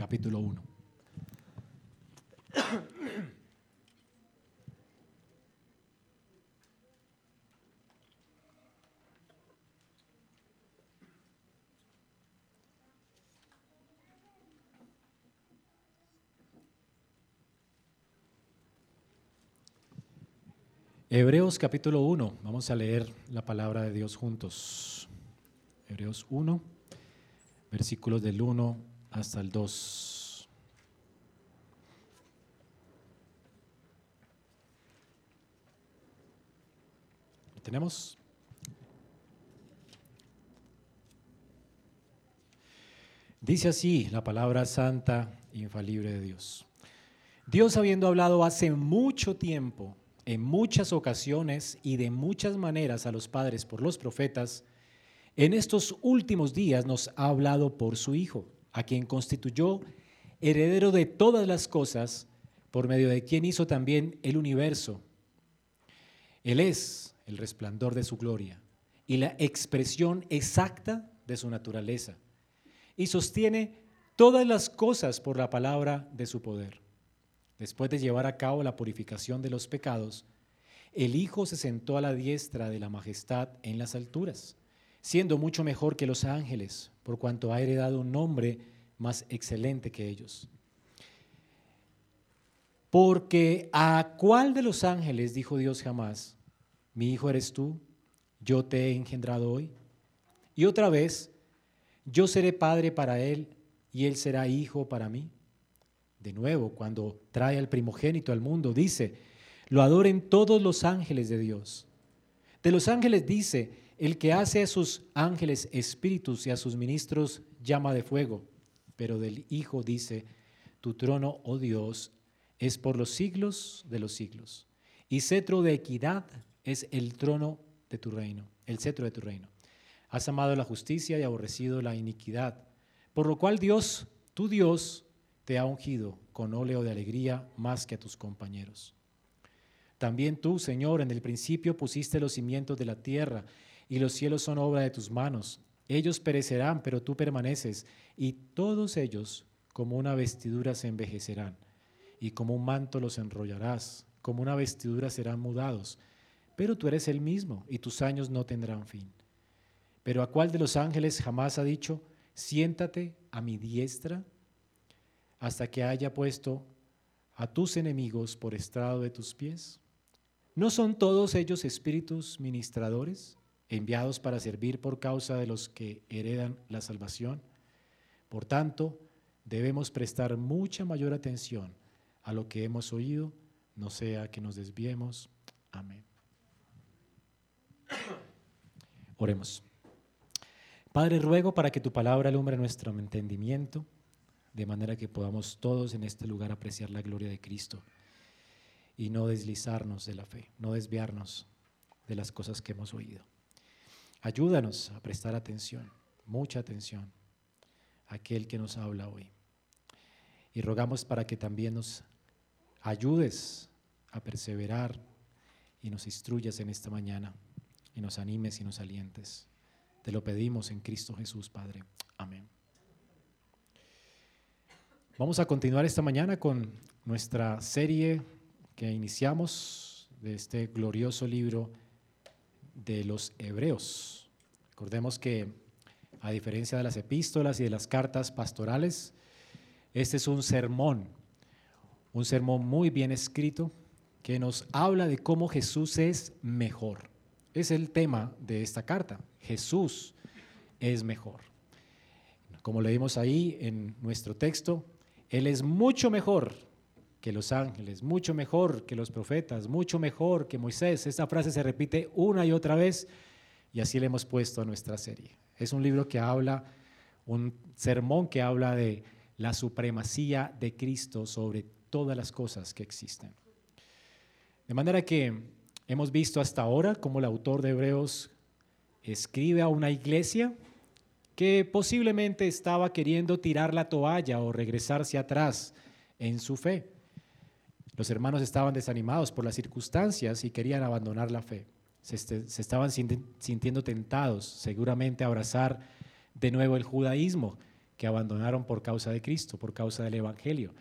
capítulo 1. Hebreos capítulo 1, vamos a leer la palabra de Dios juntos. Hebreos 1, versículos del 1 hasta el 2. ¿Lo tenemos? Dice así la palabra santa infalible de Dios. Dios habiendo hablado hace mucho tiempo, en muchas ocasiones y de muchas maneras a los padres por los profetas, en estos últimos días nos ha hablado por su Hijo, a quien constituyó heredero de todas las cosas, por medio de quien hizo también el universo. Él es el resplandor de su gloria y la expresión exacta de su naturaleza, y sostiene todas las cosas por la palabra de su poder. Después de llevar a cabo la purificación de los pecados, el Hijo se sentó a la diestra de la majestad en las alturas siendo mucho mejor que los ángeles, por cuanto ha heredado un nombre más excelente que ellos. Porque a cuál de los ángeles dijo Dios jamás, mi hijo eres tú, yo te he engendrado hoy? Y otra vez, yo seré padre para él y él será hijo para mí. De nuevo, cuando trae al primogénito al mundo, dice, lo adoren todos los ángeles de Dios. De los ángeles dice, el que hace a sus ángeles espíritus y a sus ministros llama de fuego, pero del Hijo dice, tu trono, oh Dios, es por los siglos de los siglos, y cetro de equidad es el trono de tu reino, el cetro de tu reino. Has amado la justicia y aborrecido la iniquidad, por lo cual Dios, tu Dios, te ha ungido con óleo de alegría más que a tus compañeros. También tú, Señor, en el principio pusiste los cimientos de la tierra, y los cielos son obra de tus manos. Ellos perecerán, pero tú permaneces, y todos ellos como una vestidura se envejecerán, y como un manto los enrollarás, como una vestidura serán mudados. Pero tú eres el mismo, y tus años no tendrán fin. Pero ¿a cuál de los ángeles jamás ha dicho, siéntate a mi diestra, hasta que haya puesto a tus enemigos por estrado de tus pies? ¿No son todos ellos espíritus ministradores? Enviados para servir por causa de los que heredan la salvación. Por tanto, debemos prestar mucha mayor atención a lo que hemos oído, no sea que nos desviemos. Amén. Oremos. Padre, ruego para que tu palabra alumbre nuestro entendimiento, de manera que podamos todos en este lugar apreciar la gloria de Cristo y no deslizarnos de la fe, no desviarnos de las cosas que hemos oído. Ayúdanos a prestar atención, mucha atención, a aquel que nos habla hoy. Y rogamos para que también nos ayudes a perseverar y nos instruyas en esta mañana y nos animes y nos alientes. Te lo pedimos en Cristo Jesús, Padre. Amén. Vamos a continuar esta mañana con nuestra serie que iniciamos de este glorioso libro de los hebreos. Recordemos que a diferencia de las epístolas y de las cartas pastorales, este es un sermón, un sermón muy bien escrito que nos habla de cómo Jesús es mejor. Es el tema de esta carta. Jesús es mejor. Como leímos ahí en nuestro texto, Él es mucho mejor que los ángeles, mucho mejor que los profetas, mucho mejor que Moisés. Esta frase se repite una y otra vez y así le hemos puesto a nuestra serie. Es un libro que habla, un sermón que habla de la supremacía de Cristo sobre todas las cosas que existen. De manera que hemos visto hasta ahora cómo el autor de Hebreos escribe a una iglesia que posiblemente estaba queriendo tirar la toalla o regresarse atrás en su fe. Los hermanos estaban desanimados por las circunstancias y querían abandonar la fe. Se, este, estaban sintiendo tentados seguramente a abrazar de nuevo el judaísmo, que abandonaron por causa de Cristo, por causa del Evangelio.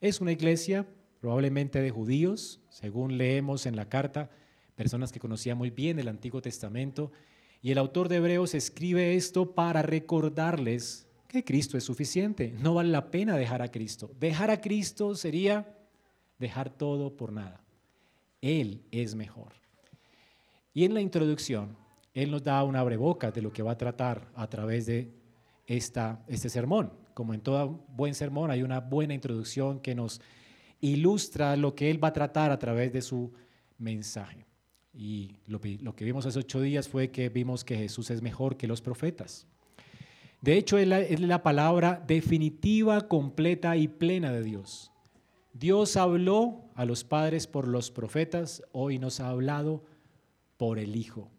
Es una iglesia probablemente de judíos, según leemos en la carta, personas que conocían muy bien el Antiguo Testamento, y el autor de Hebreos escribe esto para recordarles que Cristo es suficiente, no vale la pena dejar a Cristo. Dejar a Cristo sería dejar todo por nada. Él es mejor. Y en la introducción, Él nos da un abreboca de lo que va a tratar a través de esta, este sermón. Como en todo buen sermón, hay una buena introducción que nos ilustra lo que Él va a tratar a través de su mensaje. Y lo, que vimos hace ocho días fue que vimos que Jesús es mejor que los profetas. De hecho, es la palabra definitiva, completa y plena de Dios. Dios habló a los padres por los profetas, hoy nos ha hablado por el Hijo.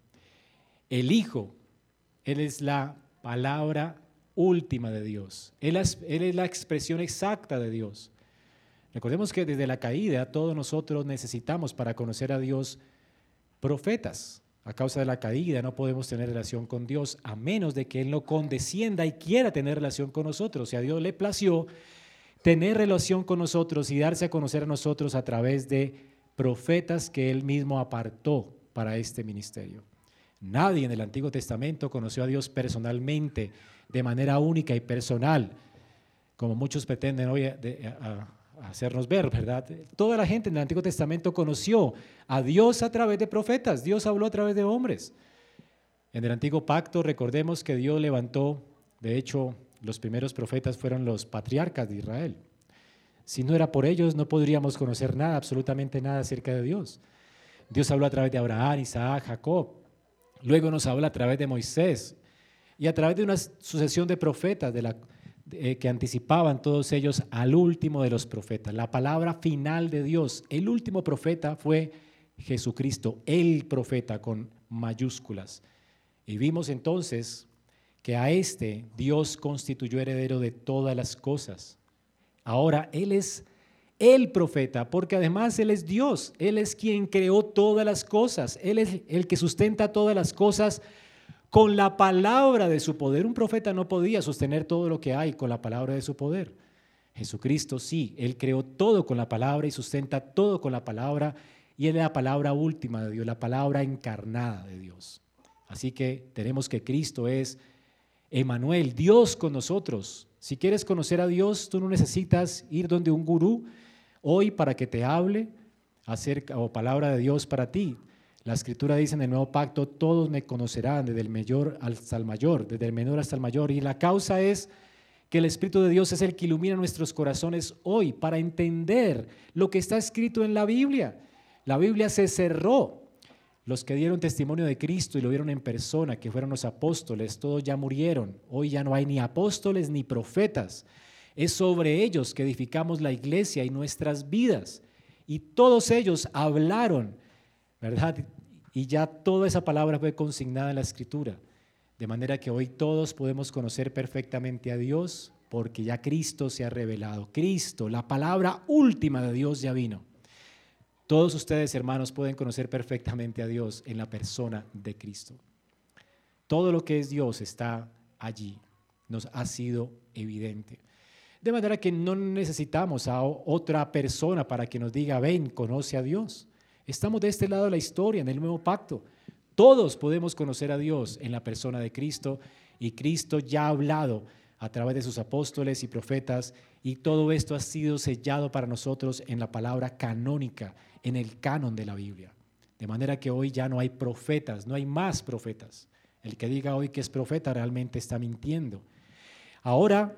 El Hijo, Él es la palabra última de Dios. Él es, la expresión exacta de Dios. Recordemos que desde la caída todos nosotros necesitamos para conocer a Dios profetas. A causa de la caída no podemos tener relación con Dios a menos de que Él no condescienda y quiera tener relación con nosotros. Si a Dios le plació tener relación con nosotros y darse a conocer a nosotros a través de profetas que Él mismo apartó para este ministerio. Nadie en el Antiguo Testamento conoció a Dios personalmente, de manera única y personal, como muchos pretenden hoy hacernos ver, ¿verdad? Toda la gente en el Antiguo Testamento conoció a Dios a través de profetas, Dios habló a través de hombres. En el Antiguo Pacto recordemos que Dios levantó, de hecho, los primeros profetas fueron los patriarcas de Israel. Si no era por ellos, no podríamos conocer nada, absolutamente nada acerca de Dios. Dios habló a través de Abraham, Isaac, Jacob. Luego nos habla a través de Moisés y a través de una sucesión de profetas eh, que anticipaban todos ellos al último de los profetas, la palabra final de Dios. El último profeta fue Jesucristo, el profeta con mayúsculas. Y vimos entonces que a este Dios constituyó heredero de todas las cosas. Ahora Él es el profeta, porque además Él es Dios, Él es quien creó todas las cosas, Él es el que sustenta todas las cosas con la palabra de su poder. Un profeta no podía sostener todo lo que hay con la palabra de su poder. Jesucristo sí, Él creó todo con la palabra y sustenta todo con la palabra y Él es la palabra última de Dios, la palabra encarnada de Dios. Así que tenemos que Cristo es Emanuel, Dios con nosotros. Si quieres conocer a Dios, tú no necesitas ir donde un gurú hoy para que te hable acerca o palabra de Dios para ti. La escritura dice en el nuevo pacto, todos me conocerán, desde el mayor hasta el mayor, desde el menor hasta el mayor. Y la causa es que el Espíritu de Dios es el que ilumina nuestros corazones hoy para entender lo que está escrito en la Biblia. La Biblia se cerró. Los que dieron testimonio de Cristo y lo vieron en persona, que fueron los apóstoles, todos ya murieron. Hoy ya no hay ni apóstoles ni profetas. Es sobre ellos que edificamos la iglesia y nuestras vidas. Y todos ellos hablaron ¿verdad? Y ya toda esa palabra fue consignada en la escritura. De manera que hoy todos podemos conocer perfectamente a Dios porque ya Cristo se ha revelado. Cristo, la palabra última de Dios ya vino. Todos ustedes, hermanos, pueden conocer perfectamente a Dios en la persona de Cristo. Todo lo que es Dios está allí. Nos ha sido evidente. De manera que no necesitamos a otra persona para que nos diga, ven, conoce a Dios. Estamos de este lado de la historia, en el nuevo pacto. Todos podemos conocer a Dios en la persona de Cristo y Cristo ya ha hablado a través de sus apóstoles y profetas y todo esto ha sido sellado para nosotros en la palabra canónica, en el canon de la Biblia. De manera que hoy ya no hay profetas, no hay más profetas. El que diga hoy que es profeta realmente está mintiendo. Ahora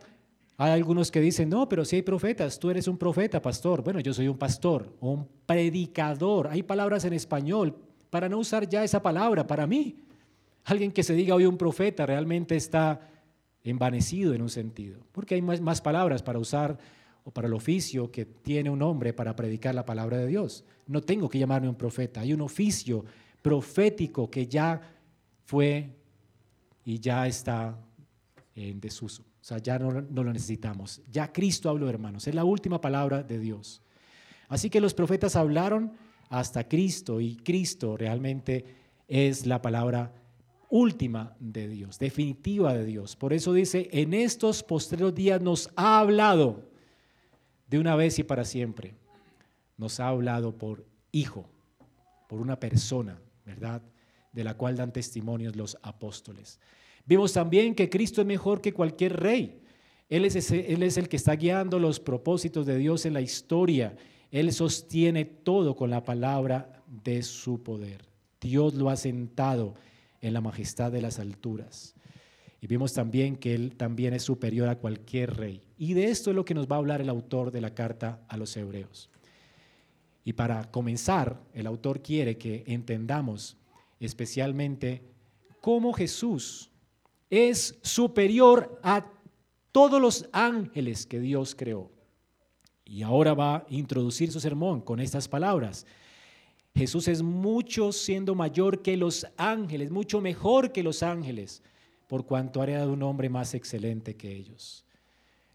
hay algunos que dicen, no, pero si hay profetas, tú eres un profeta, pastor. Bueno, yo soy un pastor, un predicador. Hay palabras en español para no usar ya esa palabra para mí. Alguien que se diga hoy un profeta realmente está envanecido en un sentido, porque hay más, más palabras para usar o para el oficio que tiene un hombre para predicar la palabra de Dios. No tengo que llamarme un profeta, hay un oficio profético que ya fue y ya está en desuso. O sea, ya no, lo necesitamos. Ya Cristo habló, hermanos. Es la última palabra de Dios. Así que los profetas hablaron hasta Cristo y Cristo realmente es la palabra última de Dios, definitiva de Dios. Por eso dice, en estos postreros días nos ha hablado de una vez y para siempre. Nos ha hablado por hijo, por una persona, ¿verdad? De la cual dan testimonios los apóstoles. Vimos también que Cristo es mejor que cualquier rey. Él es, él es el que está guiando los propósitos de Dios en la historia. Él sostiene todo con la palabra de su poder. Dios lo ha sentado en la majestad de las alturas. Y vimos también que Él también es superior a cualquier rey. Y de esto es lo que nos va a hablar el autor de la carta a los hebreos. Y para comenzar, el autor quiere que entendamos especialmente cómo Jesús es superior a todos los ángeles que Dios creó. Y ahora va a introducir su sermón con estas palabras. Jesús es mucho siendo mayor que los ángeles, mucho mejor que los ángeles, por cuanto ha de un hombre más excelente que ellos.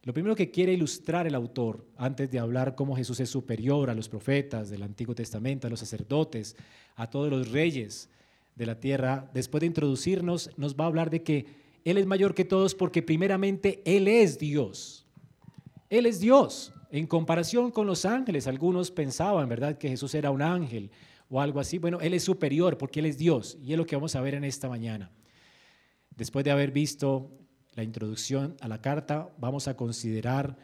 Lo primero que quiere ilustrar el autor, antes de hablar cómo Jesús es superior a los profetas del Antiguo Testamento, a los sacerdotes, a todos los reyes de la tierra, después de introducirnos, nos va a hablar de que Él es mayor que todos porque primeramente Él es Dios. Él es Dios. En comparación con los ángeles, algunos pensaban, ¿verdad?, que Jesús era un ángel o algo así. Bueno, Él es superior porque Él es Dios y es lo que vamos a ver en esta mañana. Después de haber visto la introducción a la carta, vamos a considerar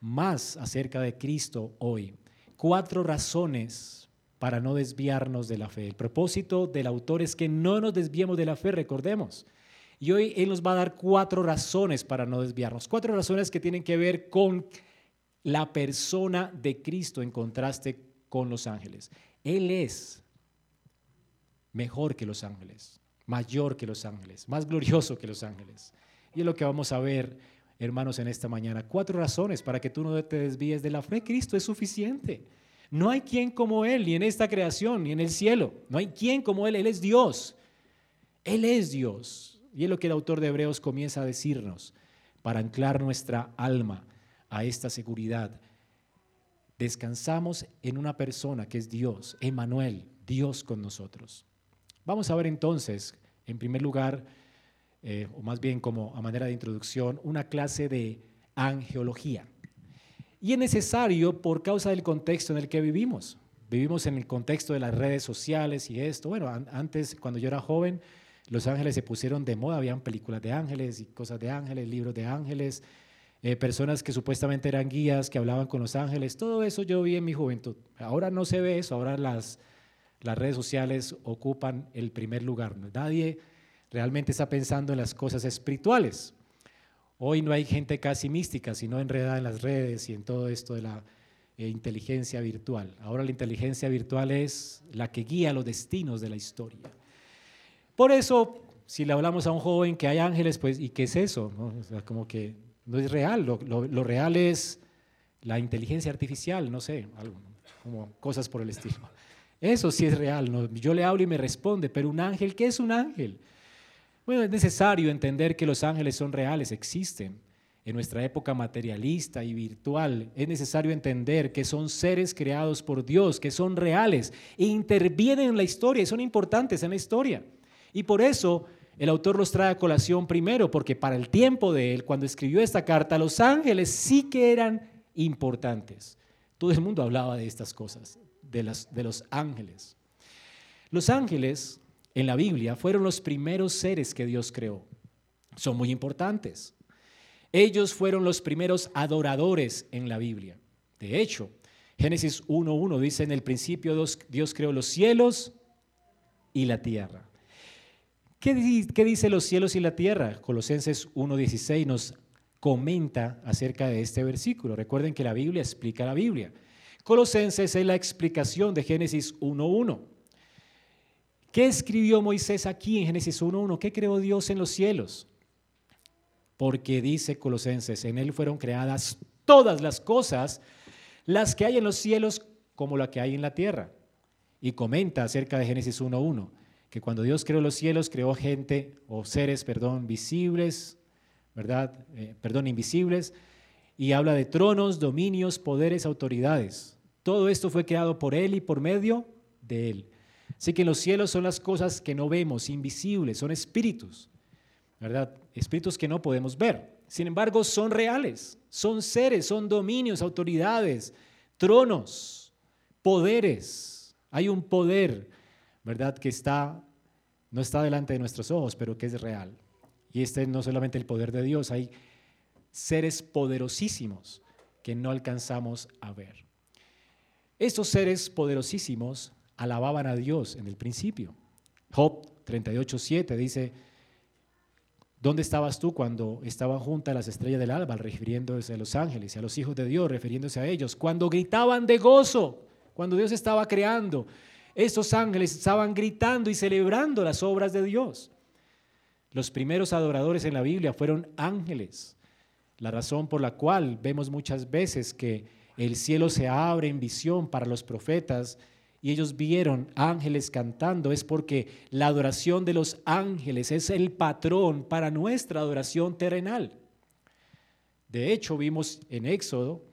más acerca de Cristo hoy. Cuatro razones para no desviarnos de la fe. El propósito del autor es que no nos desviemos de la fe, recordemos. Y hoy Él nos va a dar cuatro razones para no desviarnos. Cuatro razones que tienen que ver con la persona de Cristo en contraste con los ángeles. Él es mejor que los ángeles, mayor que los ángeles, más glorioso que los ángeles. Y es lo que vamos a ver, hermanos, en esta mañana. Cuatro razones para que tú no te desvíes de la fe. Cristo es suficiente. No hay quien como Él, ni en esta creación, ni en el cielo. No hay quien como Él. Él es Dios. Él es Dios. Y es lo que el autor de Hebreos comienza a decirnos para anclar nuestra alma a esta seguridad. Descansamos en una persona que es Dios, Emanuel, Dios con nosotros. Vamos a ver entonces, en primer lugar, eh, o más bien como a manera de introducción, una clase de angeología. Y es necesario por causa del contexto en el que vivimos. Vivimos en el contexto de las redes sociales y esto. Bueno, antes, cuando yo era joven, los ángeles se pusieron de moda, habían películas de ángeles y cosas de ángeles, libros de ángeles, eh, personas que supuestamente eran guías, que hablaban con los ángeles, todo eso yo vi en mi juventud. Ahora no se ve eso, ahora las, las redes sociales ocupan el primer lugar. Nadie realmente está pensando en las cosas espirituales. Hoy no hay gente casi mística, sino enredada en las redes y en todo esto de la eh, inteligencia virtual. Ahora la inteligencia virtual es la que guía los destinos de la historia. Por eso, si le hablamos a un joven que hay ángeles, pues, ¿y qué es eso? como que no es real, lo, real es la inteligencia artificial, no sé, algo, como cosas por el estilo. Eso sí es real, yo le hablo y me responde, pero un ángel, ¿qué es un ángel? Bueno, es necesario entender que los ángeles son reales, existen. En nuestra época materialista y virtual, es necesario entender que son seres creados por Dios, que son reales e intervienen en la historia y son importantes en la historia. Y por eso el autor los trae a colación primero porque para el tiempo de él, cuando escribió esta carta, los ángeles sí que eran importantes. Todo el mundo hablaba de estas cosas, de, de los ángeles. Los ángeles en la Biblia fueron los primeros seres que Dios creó. Son muy importantes. Ellos fueron los primeros adoradores en la Biblia. De hecho, Génesis 1.1 dice, en el principio Dios creó los cielos y la tierra. ¿Qué, dice los cielos y la tierra? Colosenses 1.16 nos comenta acerca de este versículo. Recuerden que la Biblia explica la Biblia. Colosenses es la explicación de Génesis 1.1. ¿Qué escribió Moisés aquí en Génesis 1.1? ¿Qué creó Dios en los cielos? Porque dice Colosenses, en él fueron creadas todas las cosas, las que hay en los cielos como la que hay en la tierra. Y comenta acerca de Génesis 1.1 que cuando Dios creó los cielos, creó gente o seres, perdón, visibles, ¿verdad? Eh, perdón, invisibles, y habla de tronos, dominios, poderes, autoridades. Todo esto fue creado por Él y por medio de Él. Así que los cielos son las cosas que no vemos, invisibles, son espíritus, ¿verdad? Espíritus que no podemos ver. Sin embargo, son reales, son seres, son dominios, autoridades, tronos, poderes. Hay un poder, ¿verdad? Que está, no está delante de nuestros ojos, pero que es real. Y este no solamente el poder de Dios, hay seres poderosísimos que no alcanzamos a ver. Estos seres poderosísimos alababan a Dios en el principio. Job 38.7 dice, ¿dónde estabas tú cuando estaban juntas las estrellas del alba, refiriéndose a los ángeles y a los hijos de Dios, refiriéndose a ellos? Cuando gritaban de gozo, cuando Dios estaba creando, estos ángeles estaban gritando y celebrando las obras de Dios. Los primeros adoradores en la Biblia fueron ángeles. La razón por la cual vemos muchas veces que el cielo se abre en visión para los profetas y ellos vieron ángeles cantando es porque la adoración de los ángeles es el patrón para nuestra adoración terrenal. De hecho, vimos en Éxodo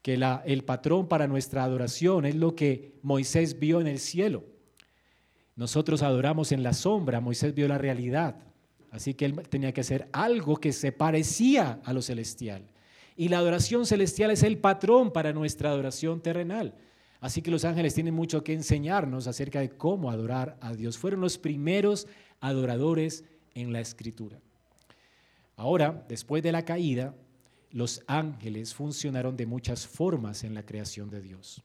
que el patrón para nuestra adoración es lo que Moisés vio en el cielo. Nosotros adoramos en la sombra, Moisés vio la realidad. Así que él tenía que hacer algo que se parecía a lo celestial. Y la adoración celestial es el patrón para nuestra adoración terrenal. Así que los ángeles tienen mucho que enseñarnos acerca de cómo adorar a Dios. Fueron los primeros adoradores en la escritura. Ahora, después de la caída, los ángeles funcionaron de muchas formas en la creación de Dios.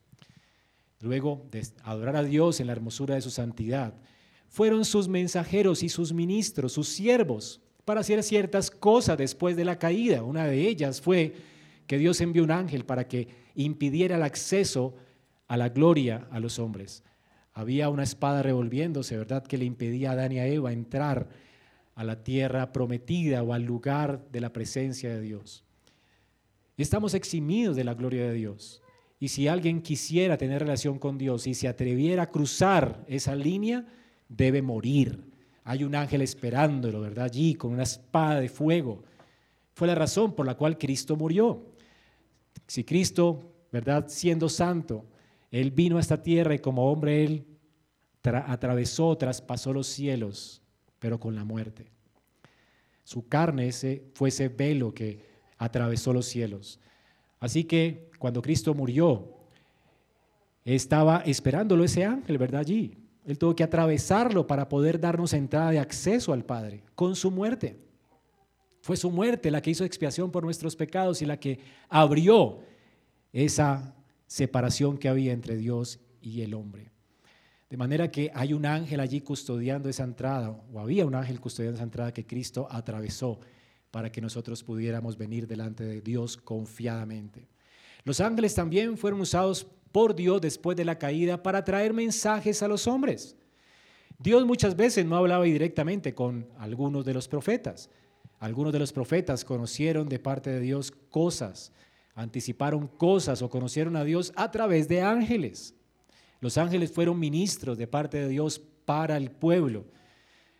Luego de adorar a Dios en la hermosura de su santidad, fueron sus mensajeros y sus ministros, sus siervos, para hacer ciertas cosas después de la caída. Una de ellas fue que Dios envió un ángel para que impidiera el acceso a la gloria a los hombres. Había una espada revolviéndose, ¿verdad?, que le impedía a Adán y a Eva entrar a la tierra prometida o al lugar de la presencia de Dios. Estamos eximidos de la gloria de Dios. Y si alguien quisiera tener relación con Dios y se atreviera a cruzar esa línea, debe morir. Hay un ángel esperándolo, ¿verdad? Allí con una espada de fuego. Fue la razón por la cual Cristo murió. Si Cristo, ¿verdad? Siendo santo, Él vino a esta tierra y como hombre Él atravesó, traspasó los cielos, pero con la muerte. Su carne ese, fue ese velo que atravesó los cielos. Así que cuando Cristo murió, estaba esperándolo ese ángel, ¿verdad? Allí. Él tuvo que atravesarlo para poder darnos entrada de acceso al Padre con su muerte. Fue su muerte la que hizo expiación por nuestros pecados y la que abrió esa separación que había entre Dios y el hombre. De manera que hay un ángel allí custodiando esa entrada, o había un ángel custodiando esa entrada que Cristo atravesó para que nosotros pudiéramos venir delante de Dios confiadamente. Los ángeles también fueron usados por Dios después de la caída para traer mensajes a los hombres. Dios muchas veces no hablaba directamente con algunos de los profetas. Algunos de los profetas conocieron de parte de Dios cosas, anticiparon cosas o conocieron a Dios a través de ángeles. Los ángeles fueron ministros de parte de Dios para el pueblo.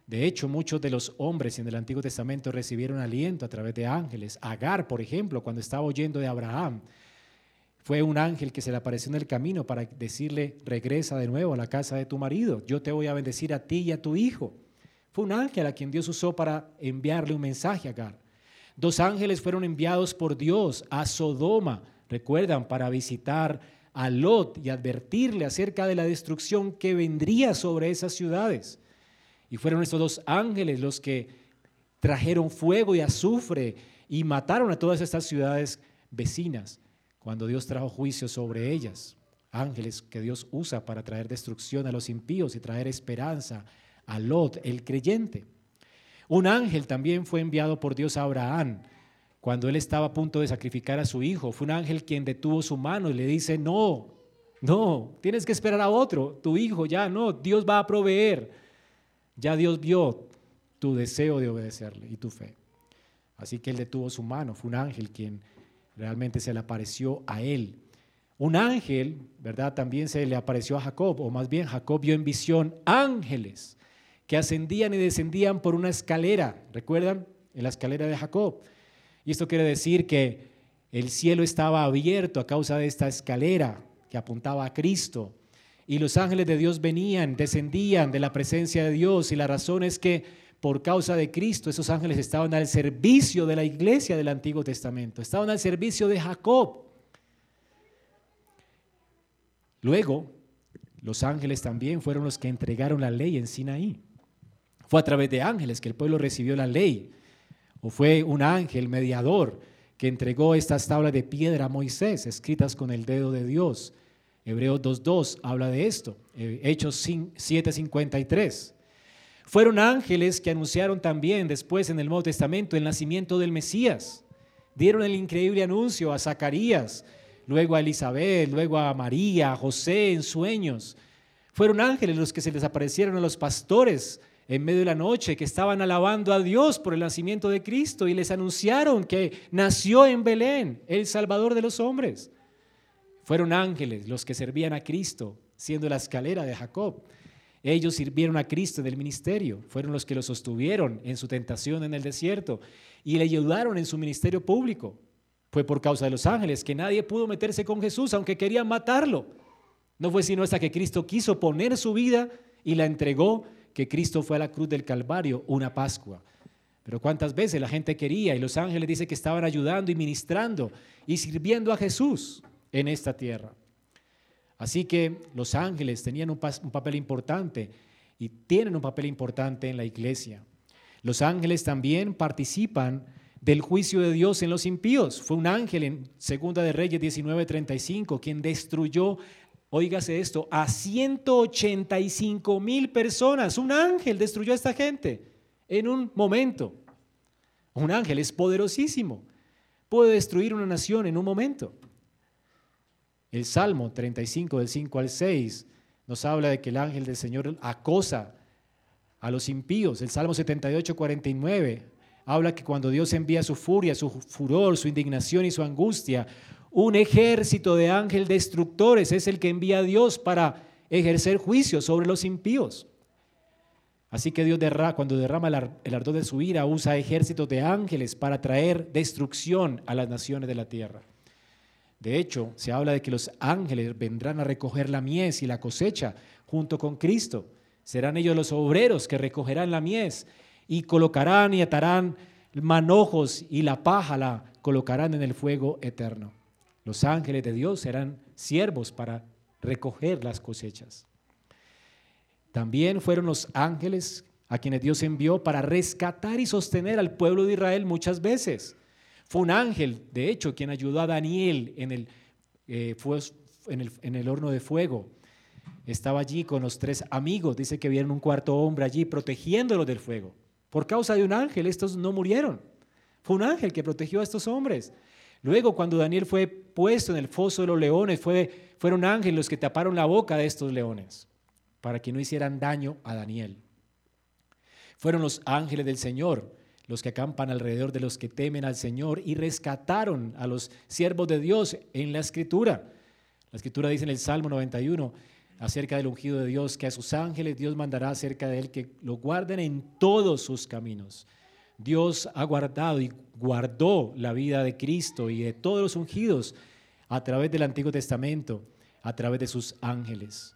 De hecho, muchos de los hombres en el Antiguo Testamento recibieron aliento a través de ángeles. Agar, por ejemplo, cuando estaba oyendo de Abraham, fue un ángel que se le apareció en el camino para decirle, regresa de nuevo a la casa de tu marido, yo te voy a bendecir a ti y a tu hijo. Fue un ángel a quien Dios usó para enviarle un mensaje a Agar. Dos ángeles fueron enviados por Dios a Sodoma, recuerdan, para visitar a Lot y advertirle acerca de la destrucción que vendría sobre esas ciudades. Y fueron estos dos ángeles los que trajeron fuego y azufre y mataron a todas estas ciudades vecinas cuando Dios trajo juicio sobre ellas, ángeles que Dios usa para traer destrucción a los impíos y traer esperanza a Lot, el creyente. Un ángel también fue enviado por Dios a Abraham cuando él estaba a punto de sacrificar a su hijo. Fue un ángel quien detuvo su mano y le dice, no, no, tienes que esperar a otro, tu hijo, ya no, Dios va a proveer. Ya Dios vio tu deseo de obedecerle y tu fe. Así que él detuvo su mano, fue un ángel quien realmente se le apareció a él. Un ángel, ¿verdad? También se le apareció a Jacob, o más bien Jacob vio en visión ángeles que ascendían y descendían por una escalera, ¿recuerdan? En la escalera de Jacob. Y esto quiere decir que el cielo estaba abierto a causa de esta escalera que apuntaba a Cristo. y los ángeles de Dios venían, descendían de la presencia de Dios y la razón es que por causa de Cristo esos ángeles estaban al servicio de la iglesia del Antiguo Testamento, estaban al servicio de Jacob. Luego, los ángeles también fueron los que entregaron la ley en Sinaí. Fue a través de ángeles que el pueblo recibió la ley. O fue un ángel mediador que entregó estas tablas de piedra a Moisés, escritas con el dedo de Dios. Hebreos 2.2 habla de esto. Eh, Hechos 7.53. Fueron ángeles que anunciaron también después en el Nuevo Testamento el nacimiento del Mesías. Dieron el increíble anuncio a Zacarías, luego a Elizabeth, luego a María, a José en sueños. Fueron ángeles los que se les aparecieron a los pastores en medio de la noche que estaban alabando a Dios por el nacimiento de Cristo y les anunciaron que nació en Belén el Salvador de los hombres. Fueron ángeles los que servían a Cristo, siendo la escalera de Jacob. Ellos sirvieron a Cristo en el ministerio, fueron los que lo sostuvieron en su tentación en el desierto y le ayudaron en su ministerio público. Fue por causa de los ángeles que nadie pudo meterse con Jesús, aunque querían matarlo. No fue sino hasta que Cristo quiso poner su vida y la entregó que Cristo fue a la cruz del Calvario, una Pascua. Pero cuántas veces la gente quería y los ángeles dice que estaban ayudando y ministrando y sirviendo a Jesús en esta tierra. Así que los ángeles tenían un, papel importante y tienen un papel importante en la iglesia. Los ángeles también participan del juicio de Dios en los impíos. Fue un ángel en Segunda de Reyes 19:35 quien destruyó Óigase esto, a 185 mil personas. Un ángel destruyó a esta gente en un momento. Un ángel es poderosísimo. Puede destruir una nación en un momento. El Salmo 35 del 5 al 6 nos habla de que el ángel del Señor acosa a los impíos. El Salmo 78, 49 habla que cuando Dios envía su furia, su furor, su indignación y su angustia, un ejército de ángeles destructores es el que envía a Dios para ejercer juicio sobre los impíos. Así que Dios cuando derrama el ardor de su ira usa ejércitos de ángeles para traer destrucción a las naciones de la tierra. De hecho, se habla de que los ángeles vendrán a recoger la mies y la cosecha junto con Cristo. Serán ellos los obreros que recogerán la mies y colocarán y atarán manojos y la paja la colocarán en el fuego eterno. Los ángeles de Dios serán siervos para recoger las cosechas. También fueron los ángeles a quienes Dios envió para rescatar y sostener al pueblo de Israel muchas veces. Fue un ángel, de hecho, quien ayudó a Daniel en el, eh, en el, en el horno de fuego. Estaba allí con los tres amigos. Dice que vieron un cuarto hombre allí protegiéndolo del fuego. Por causa de un ángel, estos no murieron. Fue un ángel que protegió a estos hombres. Luego, cuando Daniel fue puesto en el foso de los leones, fue, fueron ángeles los que taparon la boca de estos leones para que no hicieran daño a Daniel. Fueron los ángeles del Señor los que acampan alrededor de los que temen al Señor y rescataron a los siervos de Dios en la escritura. La escritura dice en el Salmo 91 acerca del ungido de Dios que a sus ángeles Dios mandará acerca de él que lo guarden en todos sus caminos. Dios ha guardado y guardó la vida de Cristo y de todos los ungidos a través del Antiguo Testamento, a través de sus ángeles.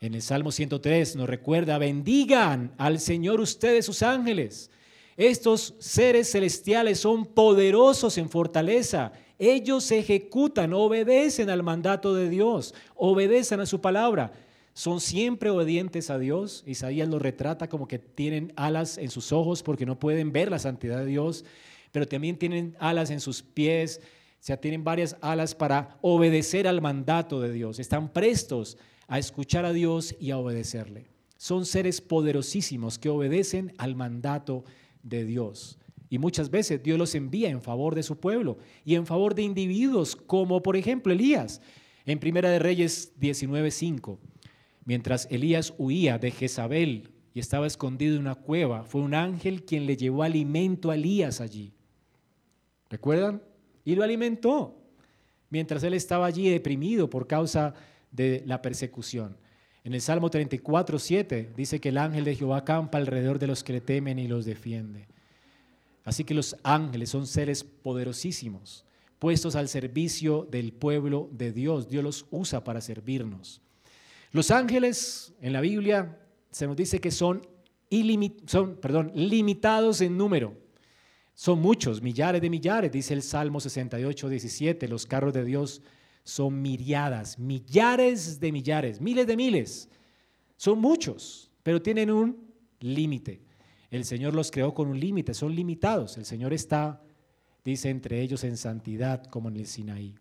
En el Salmo 103 nos recuerda, bendigan al Señor ustedes sus ángeles. Estos seres celestiales son poderosos en fortaleza. Ellos ejecutan, obedecen al mandato de Dios, obedecen a su palabra son siempre obedientes a Dios. Isaías los retrata como que tienen alas en sus ojos porque no pueden ver la santidad de Dios, pero también tienen alas en sus pies, o sea, tienen varias alas para obedecer al mandato de Dios. Están prestos a escuchar a Dios y a obedecerle. Son seres poderosísimos que obedecen al mandato de Dios. Y muchas veces Dios los envía en favor de su pueblo y en favor de individuos como por ejemplo Elías. En Primera de Reyes 19:5 Mientras Elías huía de Jezabel y estaba escondido en una cueva, fue un ángel quien le llevó alimento a Elías allí. ¿Recuerdan? Y lo alimentó mientras él estaba allí deprimido por causa de la persecución. En el Salmo 34, 7 dice que el ángel de Jehová campa alrededor de los que le temen y los defiende. Así que los ángeles son seres poderosísimos, puestos al servicio del pueblo de Dios. Dios los usa para servirnos. Los ángeles en la Biblia se nos dice que son, son limitados en número. Son muchos, millares de millares, dice el Salmo 68, 17. Los carros de Dios son miriadas, millares de millares, miles de miles. Son muchos, pero tienen un límite. El Señor los creó con un límite, son limitados. El Señor está, dice, entre ellos en santidad como en el Sinaí.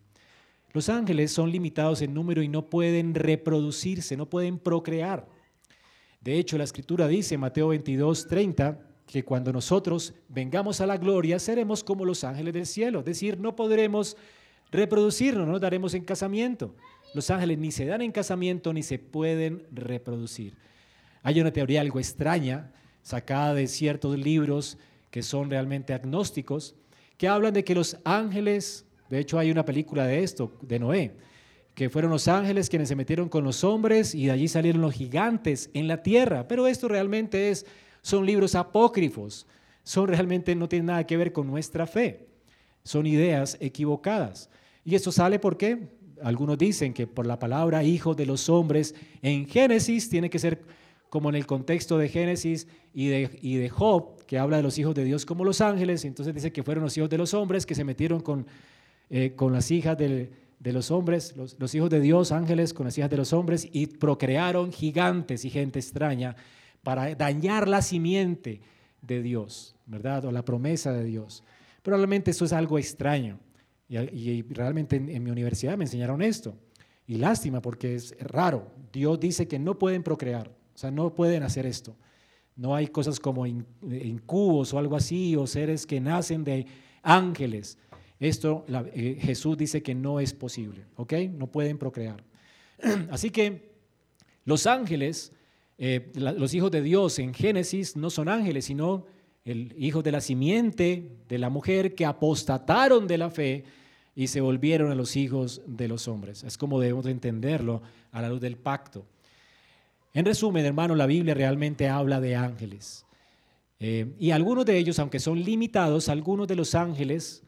Los ángeles son limitados en número y no pueden reproducirse, no pueden procrear. De hecho, la escritura dice, Mateo 22, 30, que cuando nosotros vengamos a la gloria seremos como los ángeles del cielo. Es decir, no podremos reproducirnos, no nos daremos en casamiento. Los ángeles ni se dan en casamiento ni se pueden reproducir. Hay una teoría algo extraña, sacada de ciertos libros que son realmente agnósticos, que hablan de que los ángeles, de hecho hay una película de esto, de Noé, que fueron los ángeles quienes se metieron con los hombres y de allí salieron los gigantes en la tierra. Pero esto realmente es, son libros apócrifos, son realmente no tienen nada que ver con nuestra fe, son ideas equivocadas. Y esto sale porque algunos dicen que por la palabra hijo de los hombres en Génesis tiene que ser como en el contexto de Génesis y de, y de Job, que habla de los hijos de Dios como los ángeles, entonces dice que fueron los hijos de los hombres que se metieron con, eh, con las hijas de los hombres, los, hijos de Dios, ángeles con las hijas de los hombres, y procrearon gigantes y gente extraña para dañar la simiente de Dios, ¿verdad? O la promesa de Dios. Probablemente eso es algo extraño. Y, realmente en, mi universidad me enseñaron esto. Y lástima porque es raro. Dios dice que no pueden procrear, o sea, no pueden hacer esto. No hay cosas como incubos o algo así, o seres que nacen de ángeles. Esto eh, Jesús dice que no es posible, ¿ok? No pueden procrear. Así que los ángeles, eh, los hijos de Dios en Génesis no son ángeles, sino el hijo de la simiente de la mujer que apostataron de la fe y se volvieron a los hijos de los hombres. Es como debemos entenderlo a la luz del pacto. En resumen, hermano, la Biblia realmente habla de ángeles. Eh, y algunos de ellos, aunque son limitados, algunos de los ángeles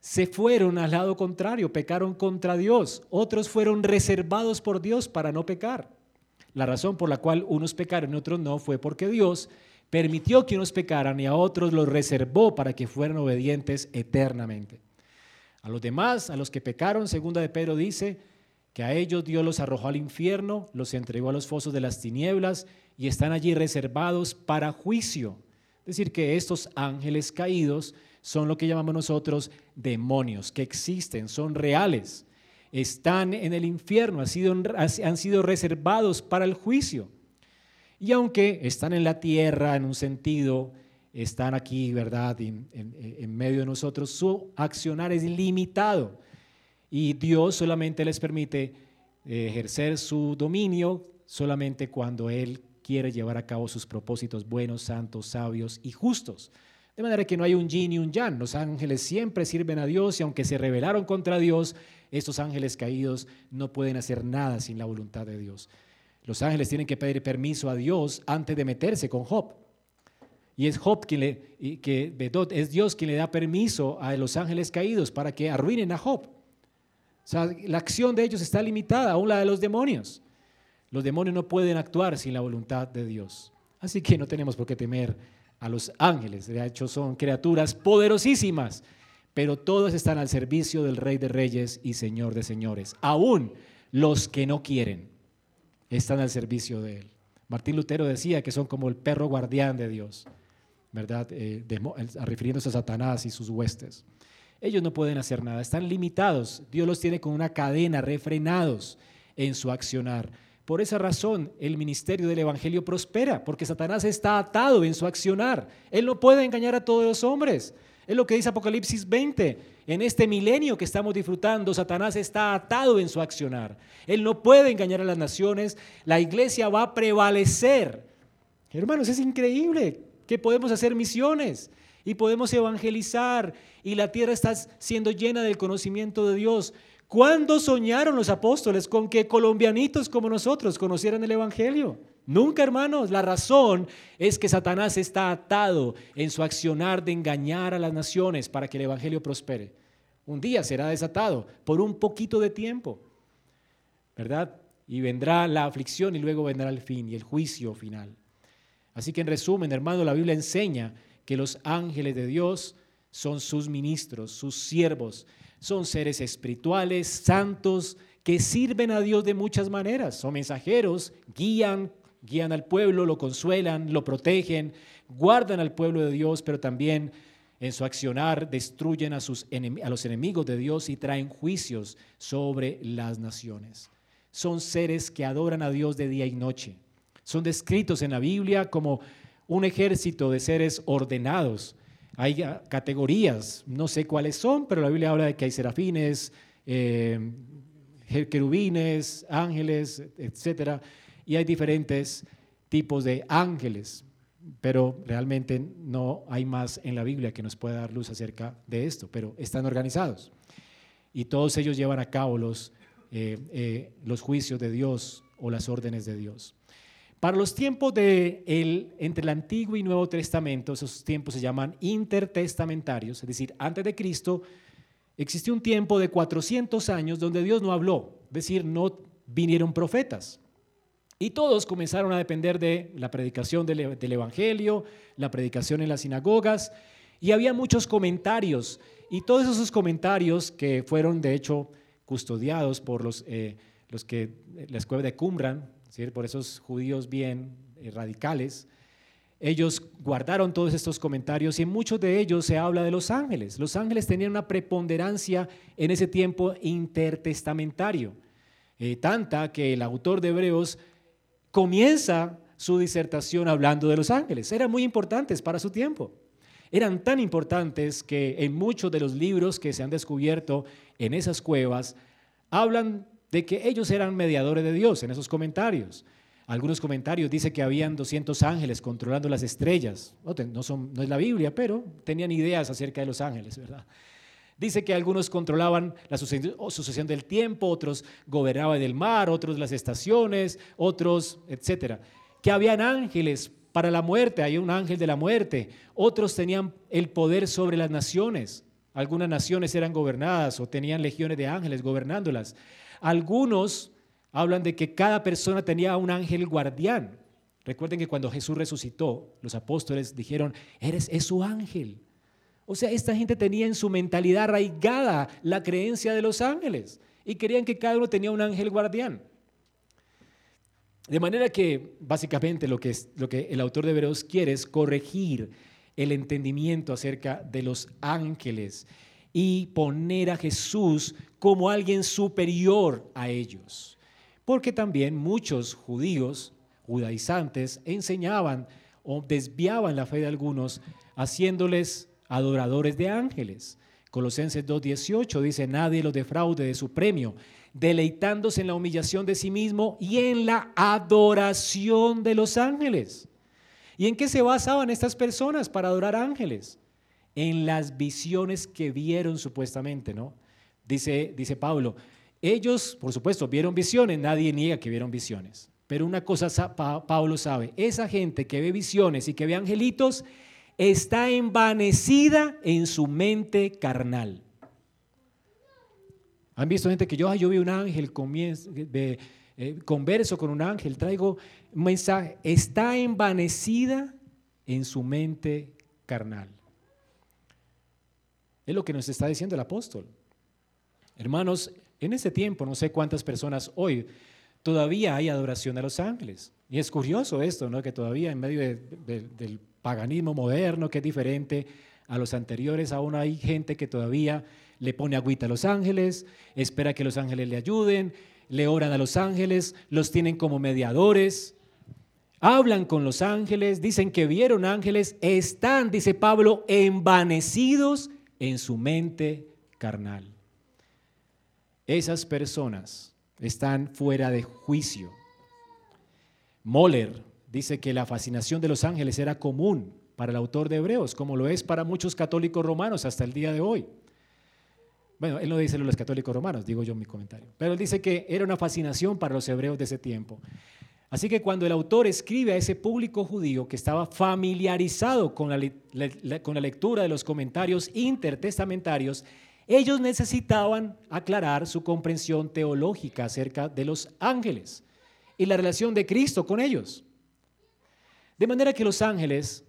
se fueron al lado contrario, pecaron contra Dios. Otros fueron reservados por Dios para no pecar. La razón por la cual unos pecaron y otros no fue porque Dios permitió que unos pecaran y a otros los reservó para que fueran obedientes eternamente. A los demás, a los que pecaron, segunda de Pedro dice que a ellos Dios los arrojó al infierno, los entregó a los fosos de las tinieblas y están allí reservados para juicio. Es decir, que estos ángeles caídos son lo que llamamos nosotros demonios, que existen, son reales, están en el infierno, han sido, han sido reservados para el juicio. Y aunque están en la tierra en un sentido, están aquí, ¿verdad?, en, medio de nosotros, su accionar es limitado. Y Dios solamente les permite eh, ejercer su dominio solamente cuando Él quiere llevar a cabo sus propósitos buenos, santos, sabios y justos. De manera que no hay un yin y un yang. Los ángeles siempre sirven a Dios y aunque se rebelaron contra Dios, estos ángeles caídos no pueden hacer nada sin la voluntad de Dios. Los ángeles tienen que pedir permiso a Dios antes de meterse con Job. Y es Job quien le, que es Dios quien le da permiso a los ángeles caídos para que arruinen a Job. O sea, la acción de ellos está limitada, aún la de los demonios. Los demonios no pueden actuar sin la voluntad de Dios. Así que no tenemos por qué temer a los ángeles. De hecho, son criaturas poderosísimas, pero todos están al servicio del Rey de Reyes y Señor de Señores. Aún los que no quieren están al servicio de Él. Martín Lutero decía que son como el perro guardián de Dios, ¿verdad? Eh, refiriéndose a Satanás y sus huestes. Ellos no pueden hacer nada, están limitados. Dios los tiene con una cadena, refrenados en su accionar. Por esa razón el ministerio del Evangelio prospera, porque Satanás está atado en su accionar. Él no puede engañar a todos los hombres. Es lo que dice Apocalipsis 20. En este milenio que estamos disfrutando, Satanás está atado en su accionar. Él no puede engañar a las naciones. La iglesia va a prevalecer. Hermanos, es increíble que podemos hacer misiones y podemos evangelizar y la tierra está siendo llena del conocimiento de Dios. ¿Cuándo soñaron los apóstoles con que colombianitos como nosotros conocieran el Evangelio? Nunca, hermanos. La razón es que Satanás está atado en su accionar de engañar a las naciones para que el Evangelio prospere. Un día será desatado por un poquito de tiempo, ¿verdad? y vendrá la aflicción y luego vendrá el fin y el juicio final. Así que en resumen, hermano, la Biblia enseña que los ángeles de Dios son sus ministros, sus siervos, son seres espirituales, santos, que sirven a Dios de muchas maneras. Son mensajeros, guían, guían al pueblo, lo consuelan, lo protegen, guardan al pueblo de Dios, pero también en su accionar destruyen a, sus a los enemigos de Dios y traen juicios sobre las naciones. Son seres que adoran a Dios de día y noche. Son descritos en la Biblia como un ejército de seres ordenados. Hay categorías, no sé cuáles son, pero la Biblia habla de que hay serafines, eh, querubines, ángeles, etc. Y hay diferentes tipos de ángeles pero realmente no hay más en la Biblia que nos pueda dar luz acerca de esto, pero están organizados. Y todos ellos llevan a cabo los, eh, eh, los juicios de Dios o las órdenes de Dios. Para los tiempos de el, entre el Antiguo y Nuevo Testamento, esos tiempos se llaman intertestamentarios, es decir, antes de Cristo existió un tiempo de 400 años donde Dios no habló, es decir, no vinieron profetas. Y todos comenzaron a depender de la predicación del, Evangelio, la predicación en las sinagogas, y había muchos comentarios. Y todos esos comentarios que fueron, de hecho, custodiados por los, eh, los que, la escuela de Qumran, por esos judíos bien eh, radicales, ellos guardaron todos estos comentarios y en muchos de ellos se habla de los ángeles. Los ángeles tenían una preponderancia en ese tiempo intertestamentario, eh, tanta que el autor de Hebreos comienza su disertación hablando de los ángeles. Eran muy importantes para su tiempo. Eran tan importantes que en muchos de los libros que se han descubierto en esas cuevas hablan de que ellos eran mediadores de Dios en esos comentarios. Algunos comentarios dicen que habían 200 ángeles controlando las estrellas. No, son, no es la Biblia, pero tenían ideas acerca de los ángeles, ¿verdad? Dice que algunos controlaban la sucesión del tiempo, otros gobernaban el mar, otros las estaciones, otros, etcétera. Que habían ángeles para la muerte, hay un ángel de la muerte. Otros tenían el poder sobre las naciones. Algunas naciones eran gobernadas o tenían legiones de ángeles gobernándolas. Algunos hablan de que cada persona tenía un ángel guardián. Recuerden que cuando Jesús resucitó, los apóstoles dijeron, eres es su ángel. O sea, esta gente tenía en su mentalidad arraigada la creencia de los ángeles y querían que cada uno tenía un ángel guardián. De manera que básicamente lo que, lo que el autor de Hebreos quiere es corregir el entendimiento acerca de los ángeles y poner a Jesús como alguien superior a ellos. Porque también muchos judíos, judaizantes, enseñaban o desviaban la fe de algunos, haciéndoles adoradores de ángeles. Colosenses 2.18 dice, nadie los defraude de su premio, deleitándose en la humillación de sí mismo y en la adoración de los ángeles. ¿Y en qué se basaban estas personas para adorar ángeles? En las visiones que vieron supuestamente, ¿no? Dice, dice Pablo, ellos, por supuesto, vieron visiones, nadie niega que vieron visiones. Pero una cosa Pablo sabe, esa gente que ve visiones y que ve angelitos, está envanecida en su mente carnal. ¿Han visto gente que yo, yo vi un ángel, eh, converso con un ángel, traigo un mensaje? Está envanecida en su mente carnal. Es lo que nos está diciendo el apóstol. Hermanos, en ese tiempo, no sé cuántas personas hoy, todavía hay adoración a los ángeles. Y es curioso esto, ¿no? que todavía en medio del paganismo moderno, que es diferente a los anteriores, aún hay gente que todavía le pone agüita a los ángeles, espera que los ángeles le ayuden, le oran a los ángeles, los tienen como mediadores, hablan con los ángeles, dicen que vieron ángeles, están, dice Pablo, envanecidos en su mente carnal. Esas personas están fuera de juicio. Moller, dice que la fascinación de los ángeles era común para el autor de Hebreos, como lo es para muchos católicos romanos hasta el día de hoy. Bueno, él no dice los católicos romanos, digo yo en mi comentario, pero él dice que era una fascinación para los hebreos de ese tiempo. Así que cuando el autor escribe a ese público judío que estaba familiarizado con la, con la lectura de los comentarios intertestamentarios, Ellos necesitaban aclarar su comprensión teológica acerca de los ángeles y la relación de Cristo con ellos. De manera que los ángeles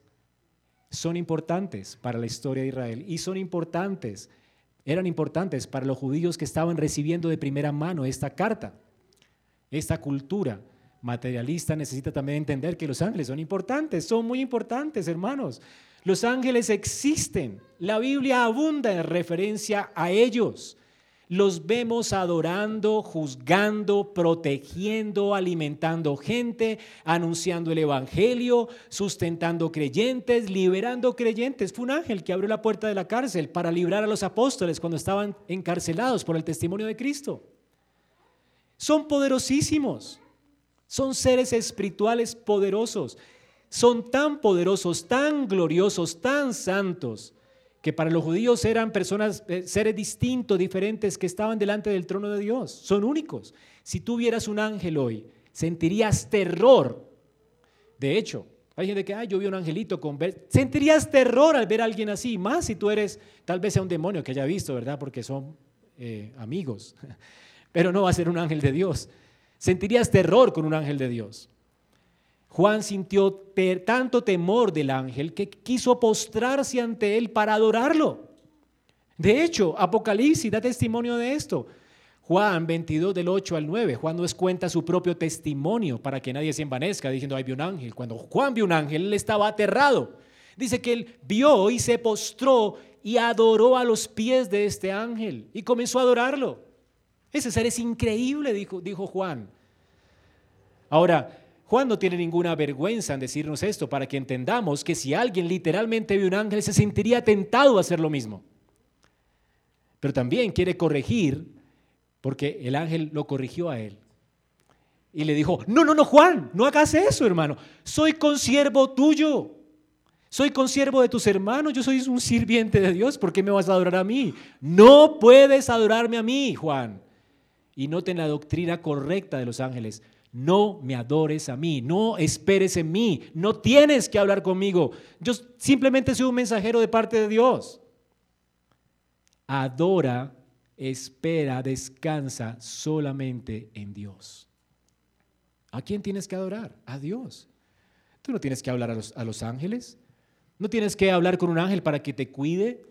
son importantes para la historia de Israel y son importantes, eran importantes para los judíos que estaban recibiendo de primera mano esta carta. Esta cultura materialista necesita también entender que los ángeles son importantes, son muy importantes, hermanos. Los ángeles existen. La Biblia abunda en referencia a ellos. Los vemos adorando, juzgando, protegiendo, alimentando gente, anunciando el Evangelio, sustentando creyentes, liberando creyentes. Fue un ángel que abrió la puerta de la cárcel para librar a los apóstoles cuando estaban encarcelados por el testimonio de Cristo. Son poderosísimos. Son seres espirituales poderosos. Son tan poderosos, tan gloriosos, tan santos, que para los judíos eran personas, eh, seres distintos, diferentes, que estaban delante del trono de Dios. Son únicos. Si tú vieras un ángel hoy, sentirías terror. De hecho, hay gente que, ay, yo vi un angelito con... Sentirías terror al ver a alguien así, más si tú eres, tal vez sea un demonio que haya visto, ¿verdad? Porque son eh, amigos. Pero no va a ser un ángel de Dios. Sentirías terror con un ángel de Dios. Juan sintió tanto temor del ángel que quiso postrarse ante él para adorarlo. De hecho, Apocalipsis da testimonio de esto. Juan 22 del 8 al 9, Juan nos cuenta su propio testimonio para que nadie se envanezca diciendo, ay, vio un ángel. Cuando Juan vio un ángel, él estaba aterrado. Dice que él vio y se postró y adoró a los pies de este ángel y comenzó a adorarlo. Ese ser es increíble, dijo, Juan. Ahora, Juan no tiene ninguna vergüenza en decirnos esto para que entendamos que si alguien literalmente ve un ángel se sentiría tentado a hacer lo mismo. Pero también quiere corregir porque el ángel lo corrigió a él. Y le dijo, no, no, no, Juan, no hagas eso, hermano. Soy consiervo tuyo. Soy consiervo de tus hermanos, yo soy un sirviente de Dios, ¿por qué me vas a adorar a mí? No puedes adorarme a mí, Juan. Y noten la doctrina correcta de los ángeles no me adores a mí, no esperes en mí, no tienes que hablar conmigo. Yo simplemente soy un mensajero de parte de Dios. Adora, espera, descansa solamente en Dios. ¿A quién tienes que adorar? A Dios. Tú no tienes que hablar a los, a los ángeles. No tienes que hablar con un ángel para que te cuide.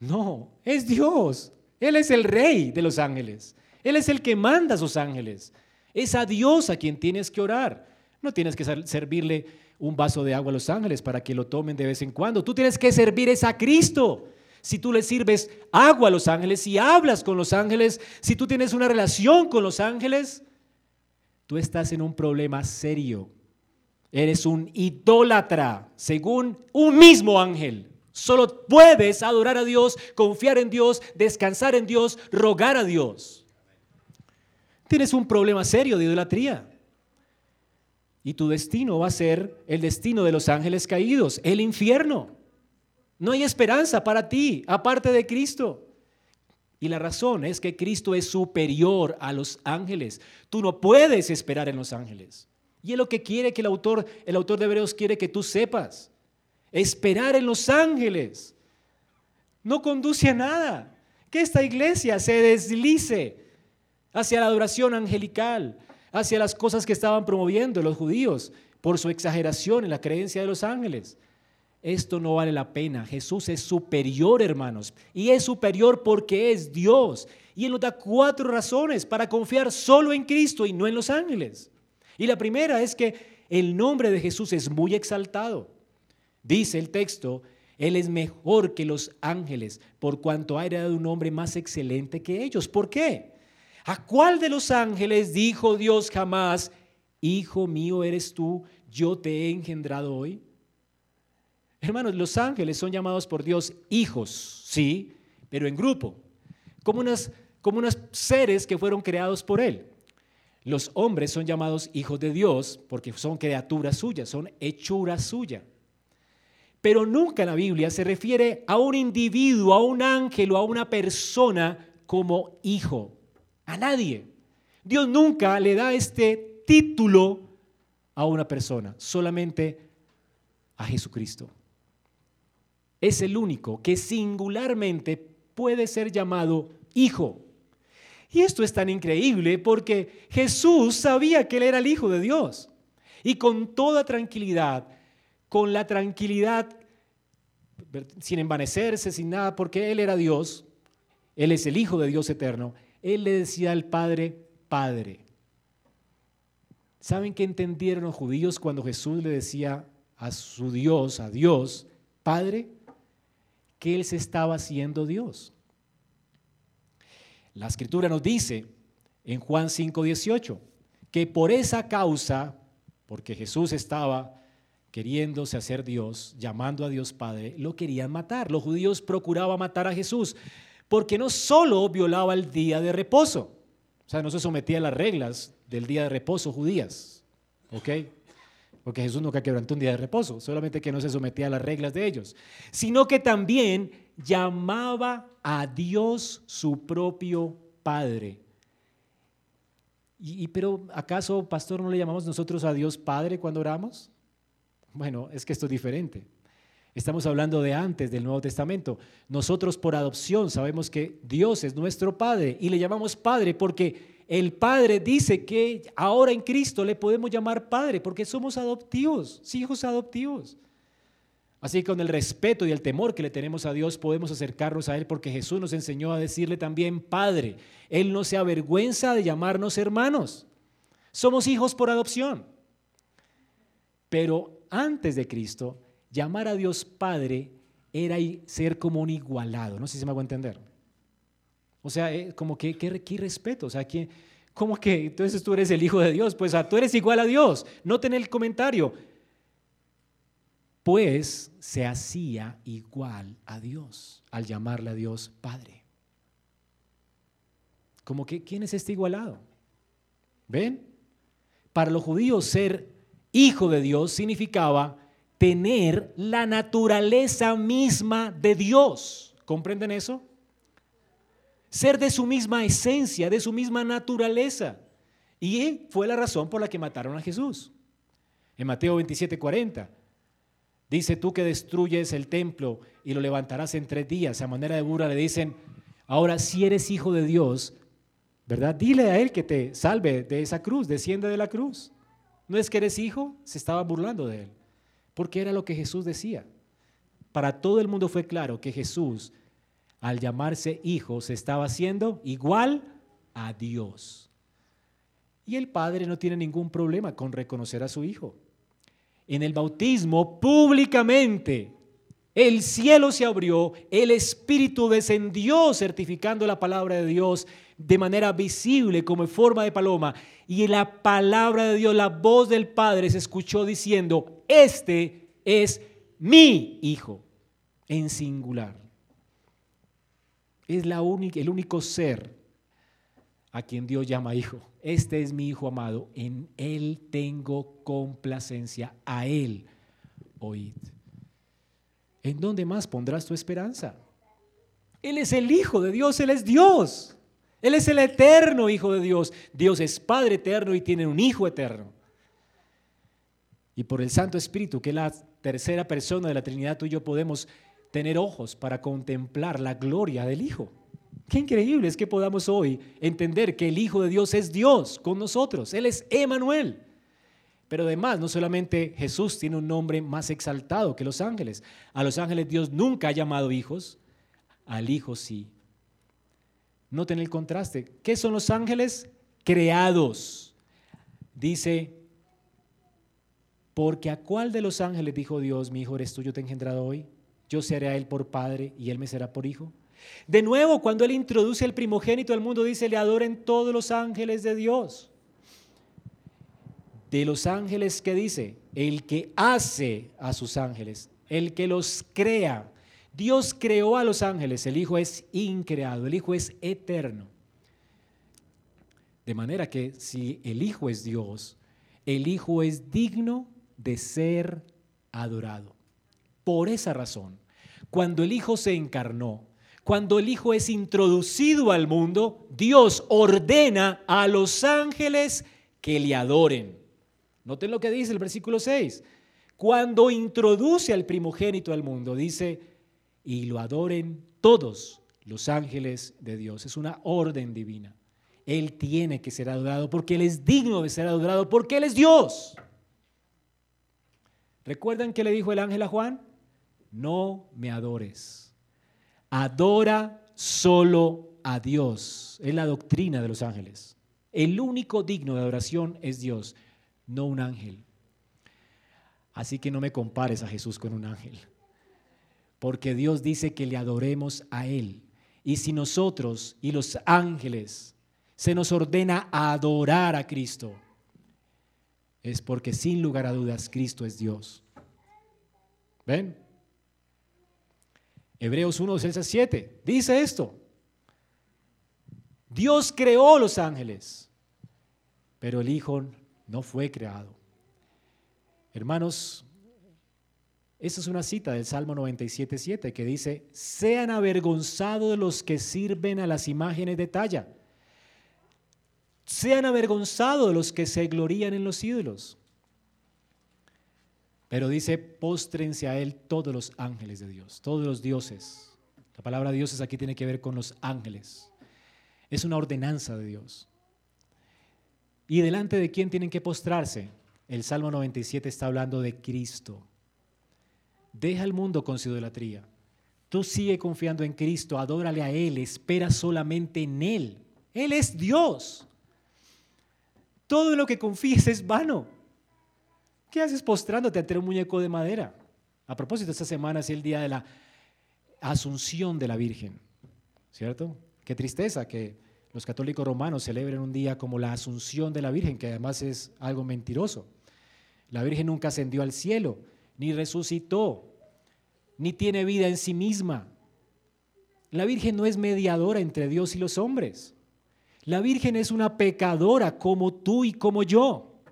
No, es Dios. Él es el rey de los ángeles. Él es el que manda a sus ángeles. Es a Dios a quien tienes que orar. No tienes que servirle un vaso de agua a los ángeles para que lo tomen de vez en cuando. Tú tienes que servir es a Cristo. Si tú le sirves agua a los ángeles, si hablas con los ángeles, si tú tienes una relación con los ángeles, tú estás en un problema serio. Eres un idólatra, según un mismo ángel. Solo puedes adorar a Dios, confiar en Dios, descansar en Dios, rogar a Dios tienes un problema serio de idolatría. Y tu destino va a ser el destino de los ángeles caídos, el infierno. No hay esperanza para ti aparte de Cristo. Y la razón es que Cristo es superior a los ángeles. Tú no puedes esperar en los ángeles. Y es lo que quiere que el autor, el autor de Hebreos quiere que tú sepas. Esperar en los ángeles no conduce a nada. Que esta iglesia se deslice hacia la adoración angelical, hacia las cosas que estaban promoviendo los judíos por su exageración en la creencia de los ángeles. Esto no vale la pena. Jesús es superior, hermanos. Y es superior porque es Dios. Y Él nos da cuatro razones para confiar solo en Cristo y no en los ángeles. Y la primera es que el nombre de Jesús es muy exaltado. Dice el texto, Él es mejor que los ángeles por cuanto ha heredado un nombre más excelente que ellos. ¿Por qué? ¿A cuál de los ángeles dijo Dios jamás, Hijo mío eres tú, yo te he engendrado hoy? Hermanos, los ángeles son llamados por Dios hijos, sí, pero en grupo, como, unas, como unos seres que fueron creados por Él. Los hombres son llamados hijos de Dios porque son criaturas suyas, son hechura suya. Pero nunca la Biblia se refiere a un individuo, a un ángel o a una persona como hijo a nadie. Dios nunca le da este título a una persona, solamente a Jesucristo. Es el único que singularmente puede ser llamado hijo. Y esto es tan increíble porque Jesús sabía que Él era el Hijo de Dios. Y con toda tranquilidad, con la tranquilidad, sin envanecerse, sin nada, porque Él era Dios, Él es el Hijo de Dios eterno, Él le decía al Padre, Padre. ¿Saben qué entendieron los judíos cuando Jesús le decía a su Dios, a Dios, Padre? Que Él se estaba haciendo Dios. La escritura nos dice en Juan 5:18 que por esa causa, porque Jesús estaba queriéndose hacer Dios, llamando a Dios Padre, lo querían matar. Los judíos procuraban matar a Jesús porque no solo violaba el día de reposo, o sea, no se sometía a las reglas del día de reposo judías, ¿ok? Porque Jesús nunca quebrantó un día de reposo, solamente que no se sometía a las reglas de ellos, sino que también llamaba a Dios su propio Padre. Y, pero ¿acaso, pastor, no le llamamos nosotros a Dios Padre cuando oramos? Bueno, es que esto es diferente. Estamos hablando de antes del Nuevo Testamento. Nosotros por adopción sabemos que Dios es nuestro Padre y le llamamos Padre porque el Padre dice que ahora en Cristo le podemos llamar Padre porque somos adoptivos, hijos adoptivos. Así que con el respeto y el temor que le tenemos a Dios podemos acercarnos a Él porque Jesús nos enseñó a decirle también Padre. Él no se avergüenza de llamarnos hermanos. Somos hijos por adopción. Pero antes de Cristo, llamar a Dios Padre era ser como un igualado. No sé si se me hago entender. O sea, eh, como que, respeto. O sea, que, como que entonces tú eres el Hijo de Dios. Pues tú eres igual a Dios. No ten el comentario pues se hacía igual a Dios al llamarle a Dios Padre. Como que, ¿quién es este igualado? ¿Ven? Para los judíos ser hijo de Dios significaba tener la naturaleza misma de Dios. ¿Comprenden eso? Ser de su misma esencia, de su misma naturaleza. Y fue la razón por la que mataron a Jesús. En Mateo 27, 40. Dice tú que destruyes el templo y lo levantarás en tres días. A manera de burla le dicen, ahora si eres hijo de Dios, ¿verdad? Dile a Él que te salve de esa cruz, desciende de la cruz. No es que eres hijo, se estaba burlando de Él, porque era lo que Jesús decía. Para todo el mundo fue claro que Jesús, al llamarse hijo, se estaba haciendo igual a Dios. Y el Padre no tiene ningún problema con reconocer a su hijo en el bautismo públicamente. El cielo se abrió, el Espíritu descendió certificando la palabra de Dios de manera visible como en forma de paloma. Y la palabra de Dios, la voz del Padre se escuchó diciendo, este es mi Hijo, en singular. Es la el único ser a quien Dios llama Hijo. Este es mi Hijo amado, en Él tengo complacencia, a Él oíd. ¿En dónde más pondrás tu esperanza? Él es el Hijo de Dios, Él es Dios. Él es el eterno Hijo de Dios. Dios es Padre eterno y tiene un Hijo eterno. Y por el Santo Espíritu, que es la tercera persona de la Trinidad, tú y yo podemos tener ojos para contemplar la gloria del Hijo. Qué increíble es que podamos hoy entender que el Hijo de Dios es Dios con nosotros. Él es Emanuel. Pero además, no solamente Jesús tiene un nombre más exaltado que los ángeles. A los ángeles Dios nunca ha llamado hijos, al Hijo sí. Noten el contraste. ¿Qué son los ángeles? Creados. Dice, porque a cuál de los ángeles dijo Dios, mi hijo eres tú, yo te he engendrado hoy? Yo seré a él por padre y él me será por hijo. De nuevo, cuando Él introduce el primogénito al mundo, dice, le adoren todos los ángeles de Dios. De los ángeles que dice, el que hace a sus ángeles, el que los crea. Dios creó a los ángeles, el Hijo es increado, el Hijo es eterno. De manera que si el Hijo es Dios, el Hijo es digno de ser adorado. Por esa razón, cuando el Hijo se encarnó, cuando el Hijo es introducido al mundo, Dios ordena a los ángeles que le adoren. Noten lo que dice el versículo 6. Cuando introduce al primogénito al mundo, dice, y lo adoren todos los ángeles de Dios. Es una orden divina. Él tiene que ser adorado porque Él es digno de ser adorado porque Él es Dios. ¿Recuerdan que le dijo el ángel a Juan? No me adores. Adora solo a Dios. Es la doctrina de los ángeles. El único digno de adoración es Dios, no un ángel. Así que no me compares a Jesús con un ángel. Porque Dios dice que le adoremos a Él. Y si nosotros y los ángeles se nos ordena adorar a Cristo, es porque sin lugar a dudas Cristo es Dios. ¿Ven? Hebreos 1, 6 7 dice esto. Dios creó los ángeles, pero el Hijo no fue creado. Hermanos, esa es una cita del Salmo 97, 7 que dice, sean avergonzados los que sirven a las imágenes de talla. Sean avergonzados los que se glorían en los ídolos. Pero dice, póstrense a Él todos los ángeles de Dios, todos los dioses. La palabra dioses aquí tiene que ver con los ángeles. Es una ordenanza de Dios. ¿Y delante de quién tienen que postrarse? El Salmo 97 está hablando de Cristo. Deja el mundo con su idolatría. Tú sigue confiando en Cristo, adórale a Él, espera solamente en Él. Él es Dios. Todo lo que confíes es vano. ¿Qué haces postrándote ante un muñeco de madera? A propósito, esta semana es el día de la Asunción de la Virgen, ¿cierto? Qué tristeza que los católicos romanos celebren un día como la Asunción de la Virgen, que además es algo mentiroso. La Virgen nunca ascendió al cielo, ni resucitó, ni tiene vida en sí misma. La Virgen no es mediadora entre Dios y los hombres. La Virgen es una pecadora como tú y como yo.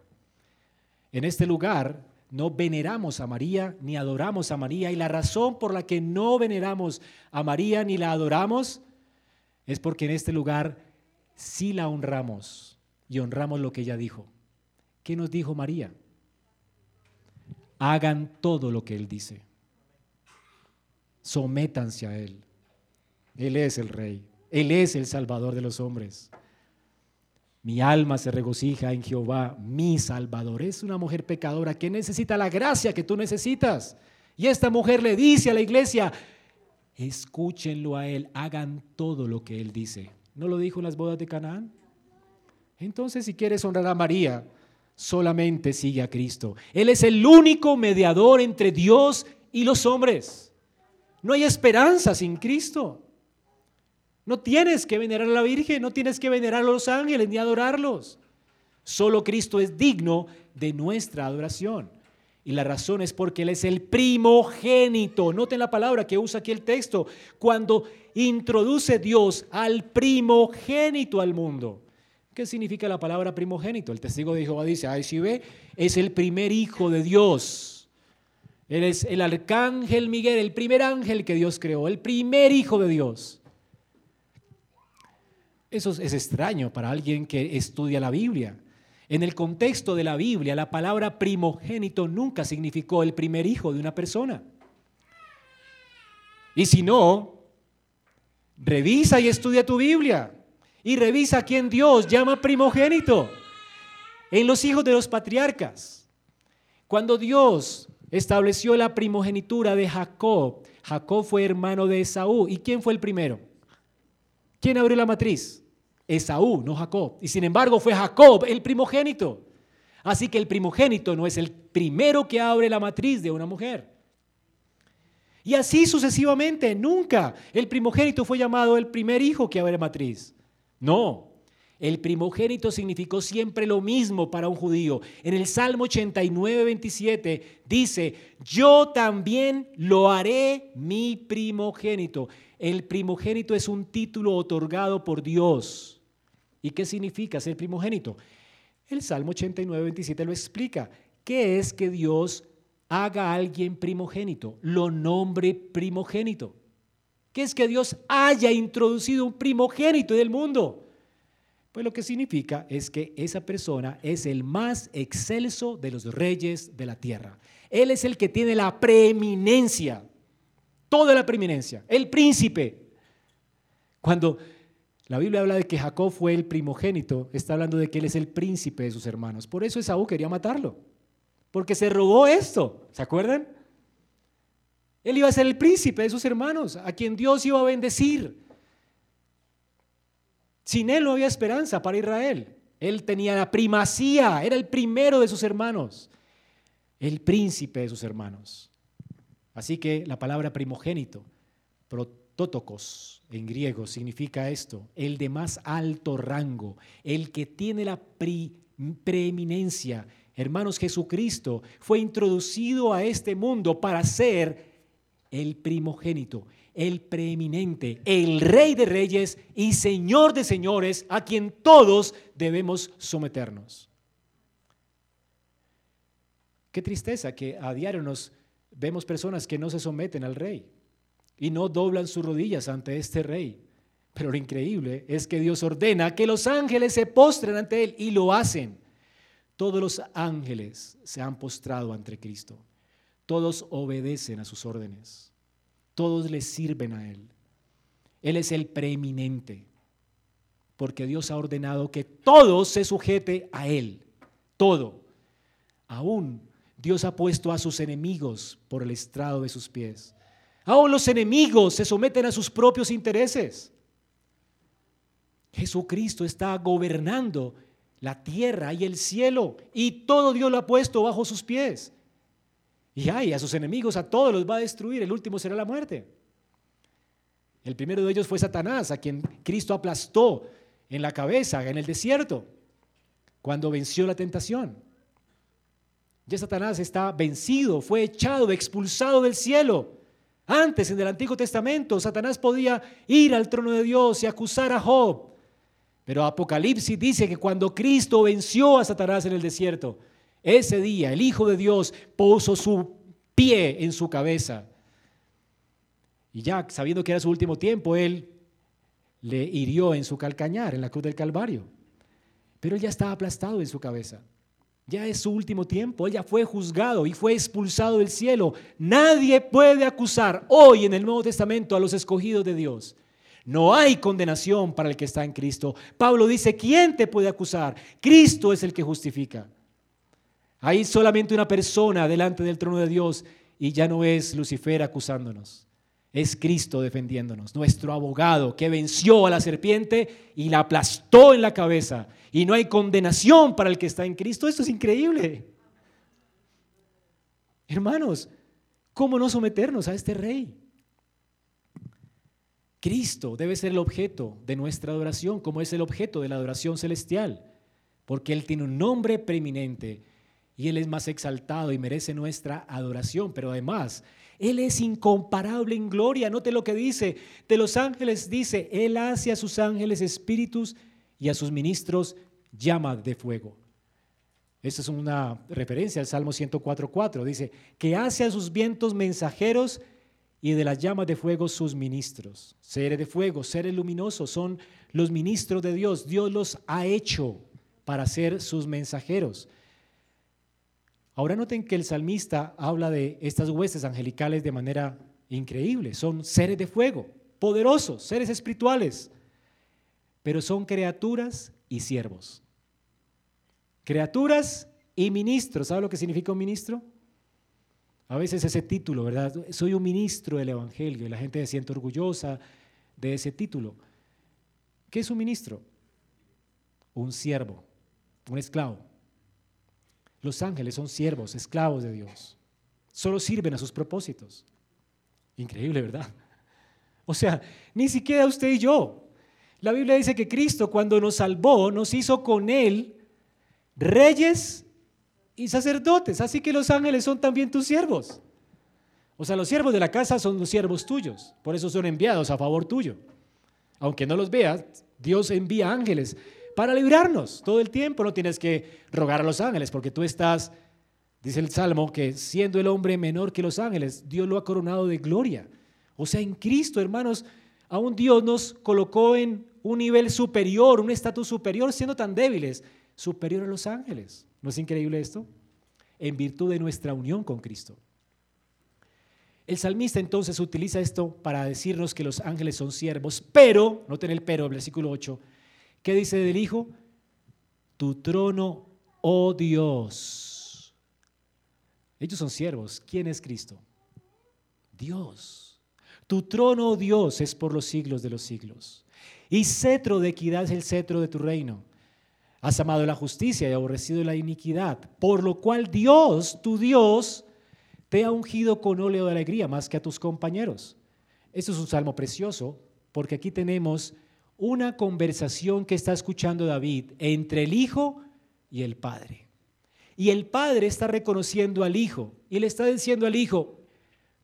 En este lugar no veneramos a María ni adoramos a María y la razón por la que no veneramos a María ni la adoramos es porque en este lugar sí la honramos y honramos lo que ella dijo. ¿Qué nos dijo María? Hagan todo lo que Él dice. Sométanse a Él. Él es el Rey. Él es el Salvador de los hombres. Mi alma se regocija en Jehová, mi Salvador. Es una mujer pecadora que necesita la gracia que tú necesitas. Y esta mujer le dice a la iglesia, escúchenlo a Él, hagan todo lo que Él dice. ¿No lo dijo en las bodas de Canaán? Entonces, si quieres honrar a María, solamente sigue a Cristo. Él es el único mediador entre Dios y los hombres. No hay esperanza sin Cristo. No tienes que venerar a la Virgen, no tienes que venerar a los ángeles ni adorarlos. Solo Cristo es digno de nuestra adoración. Y la razón es porque Él es el primogénito. Noten la palabra que usa aquí el texto. Cuando introduce Dios al primogénito al mundo. ¿Qué significa la palabra primogénito? El testigo de Jehová dice, ay, si ve, es el primer hijo de Dios. Él es el arcángel Miguel, el primer ángel que Dios creó, el primer hijo de Dios. Eso es extraño para alguien que estudia la Biblia. En el contexto de la Biblia, la palabra primogénito nunca significó el primer hijo de una persona. Y si no, revisa y estudia tu Biblia y revisa quién Dios llama primogénito. En los hijos de los patriarcas. Cuando Dios estableció la primogenitura de Jacob, Jacob fue hermano de Esaú. ¿Y quién fue el primero? ¿Quién abrió la matriz? Esaú, no Jacob. Y sin embargo fue Jacob el primogénito. Así que el primogénito no es el primero que abre la matriz de una mujer. Y así sucesivamente, nunca el primogénito fue llamado el primer hijo que abre matriz. No, el primogénito significó siempre lo mismo para un judío. En el Salmo 89, 27 dice, yo también lo haré mi primogénito. El primogénito es un título otorgado por Dios. ¿Y qué significa ser primogénito? El Salmo 89, 27 lo explica. ¿Qué es que Dios haga a alguien primogénito? Lo nombre primogénito que es que Dios haya introducido un primogénito del mundo. Pues lo que significa es que esa persona es el más excelso de los reyes de la tierra. Él es el que tiene la preeminencia, toda la preeminencia, el príncipe. Cuando la Biblia habla de que Jacob fue el primogénito, está hablando de que él es el príncipe de sus hermanos. Por eso Esaú quería matarlo, porque se robó esto, ¿se acuerdan? Él iba a ser el príncipe de sus hermanos, a quien Dios iba a bendecir. Sin él no había esperanza para Israel. Él tenía la primacía, era el primero de sus hermanos, el príncipe de sus hermanos. Así que la palabra primogénito, protótocos en griego, significa esto, el de más alto rango, el que tiene la preeminencia. Hermanos, Jesucristo fue introducido a este mundo para ser el primogénito, el preeminente, el rey de reyes y señor de señores, a quien todos debemos someternos. Qué tristeza que a diario nos vemos personas que no se someten al rey y no doblan sus rodillas ante este rey. Pero lo increíble es que Dios ordena que los ángeles se postren ante él y lo hacen. Todos los ángeles se han postrado ante Cristo. Todos obedecen a sus órdenes. Todos le sirven a Él. Él es el preeminente. Porque Dios ha ordenado que todo se sujete a Él. Todo. Aún Dios ha puesto a sus enemigos por el estrado de sus pies. Aún los enemigos se someten a sus propios intereses. Jesucristo está gobernando la tierra y el cielo y todo Dios lo ha puesto bajo sus pies. Y ay, a sus enemigos, a todos los va a destruir. El último será la muerte. El primero de ellos fue Satanás, a quien Cristo aplastó en la cabeza, en el desierto, cuando venció la tentación. Ya Satanás está vencido, fue echado, expulsado del cielo. Antes, en el Antiguo Testamento, Satanás podía ir al trono de Dios y acusar a Job. Pero Apocalipsis dice que cuando Cristo venció a Satanás en el desierto, ese día el Hijo de Dios puso su pie en su cabeza. Y ya sabiendo que era su último tiempo, él le hirió en su calcañar, en la cruz del Calvario. Pero él ya estaba aplastado en su cabeza. Ya es su último tiempo. Él ya fue juzgado y fue expulsado del cielo. Nadie puede acusar hoy en el Nuevo Testamento a los escogidos de Dios. No hay condenación para el que está en Cristo. Pablo dice, ¿quién te puede acusar? Cristo es el que justifica. Hay solamente una persona delante del trono de Dios y ya no es Lucifer acusándonos. Es Cristo defendiéndonos, nuestro abogado que venció a la serpiente y la aplastó en la cabeza. Y no hay condenación para el que está en Cristo. Esto es increíble. Hermanos, ¿cómo no someternos a este rey? Cristo debe ser el objeto de nuestra adoración, como es el objeto de la adoración celestial, porque Él tiene un nombre preeminente y Él es más exaltado y merece nuestra adoración, pero además Él es incomparable en gloria. Note lo que dice, de los ángeles dice, Él hace a sus ángeles espíritus y a sus ministros llama de fuego. Esta es una referencia al Salmo 104.4. Dice, que hace a sus vientos mensajeros y de las llamas de fuego sus ministros. Seres de fuego, seres luminosos, son los ministros de Dios. Dios los ha hecho para ser sus mensajeros. Ahora noten que el salmista habla de estas huestes angelicales de manera increíble. Son seres de fuego, poderosos, seres espirituales, pero son criaturas y siervos. Criaturas y ministros. ¿Sabe lo que significa un ministro? A veces ese título, ¿verdad? Soy un ministro del Evangelio y la gente se siente orgullosa de ese título. ¿Qué es un ministro? Un siervo, un esclavo. Los ángeles son siervos, esclavos de Dios. Solo sirven a sus propósitos. Increíble, ¿verdad? O sea, ni siquiera usted y yo. La Biblia dice que Cristo cuando nos salvó, nos hizo con Él reyes y sacerdotes. Así que los ángeles son también tus siervos. O sea, los siervos de la casa son los siervos tuyos. Por eso son enviados a favor tuyo. Aunque no los veas, Dios envía ángeles para librarnos todo el tiempo. No tienes que rogar a los ángeles porque tú estás, dice el Salmo, que siendo el hombre menor que los ángeles, Dios lo ha coronado de gloria. O sea, en Cristo, hermanos, aún Dios nos colocó en un nivel superior, un estatus superior, siendo tan débiles, superior a los ángeles. ¿No es increíble esto? En virtud de nuestra unión con Cristo. El salmista entonces utiliza esto para decirnos que los ángeles son siervos, pero, noten el pero, versículo 8, ¿qué dice del Hijo? Tu trono, oh Dios. Ellos son siervos. ¿Quién es Cristo? Dios. Tu trono, oh Dios, es por los siglos de los siglos. Y cetro de equidad es el cetro de tu reino. Has amado la justicia y aborrecido la iniquidad, por lo cual Dios, tu Dios, te ha ungido con óleo de alegría más que a tus compañeros. Esto es un salmo precioso porque aquí tenemos una conversación que está escuchando David entre el Hijo y el Padre. Y el Padre está reconociendo al Hijo y le está diciendo al Hijo,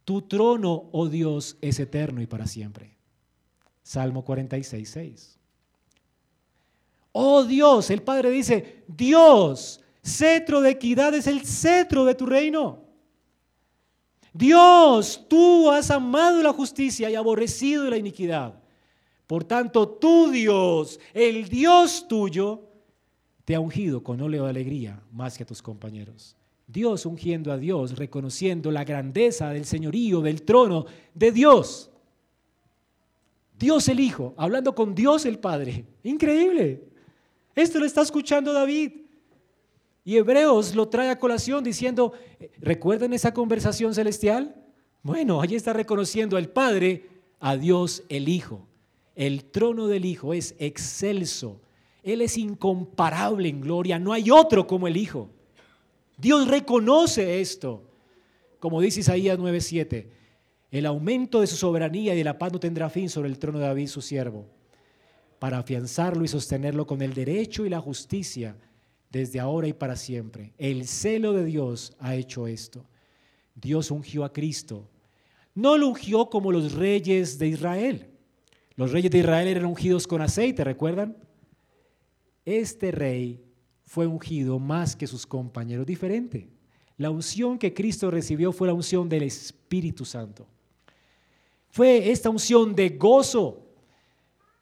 tu trono, oh Dios, es eterno y para siempre. Salmo 46, 6. Oh Dios, el Padre dice, Dios, cetro de equidad es el cetro de tu reino. Dios, tú has amado la justicia y aborrecido la iniquidad. Por tanto, tú Dios, el Dios tuyo, te ha ungido con óleo de alegría más que a tus compañeros. Dios ungiendo a Dios, reconociendo la grandeza del señorío, del trono de Dios. Dios el Hijo, hablando con Dios el Padre. Increíble. Esto lo está escuchando David. Y Hebreos lo trae a colación diciendo, ¿recuerdan esa conversación celestial? Bueno, allí está reconociendo al Padre, a Dios el Hijo. El trono del Hijo es excelso. Él es incomparable en gloria. No hay otro como el Hijo. Dios reconoce esto. Como dice Isaías 9:7, el aumento de su soberanía y de la paz no tendrá fin sobre el trono de David, su siervo, para afianzarlo y sostenerlo con el derecho y la justicia desde ahora y para siempre. El celo de Dios ha hecho esto. Dios ungió a Cristo. No lo ungió como los reyes de Israel. Los reyes de Israel eran ungidos con aceite, ¿recuerdan? Este rey fue ungido más que sus compañeros, diferente. La unción que Cristo recibió fue la unción del Espíritu Santo. Fue esta unción de gozo.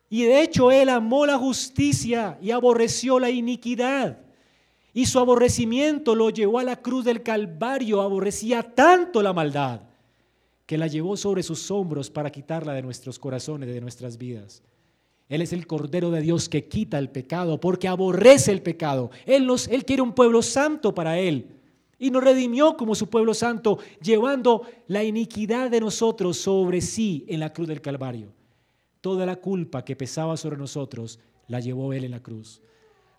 Y de hecho él amó la justicia y aborreció la iniquidad. Y su aborrecimiento lo llevó a la cruz del Calvario. Aborrecía tanto la maldad que la llevó sobre sus hombros para quitarla de nuestros corazones, de nuestras vidas. Él es el Cordero de Dios que quita el pecado porque aborrece el pecado. Él, nos, él quiere un pueblo santo para Él. Y nos redimió como su pueblo santo, llevando la iniquidad de nosotros sobre sí en la cruz del Calvario. Toda la culpa que pesaba sobre nosotros la llevó Él en la cruz,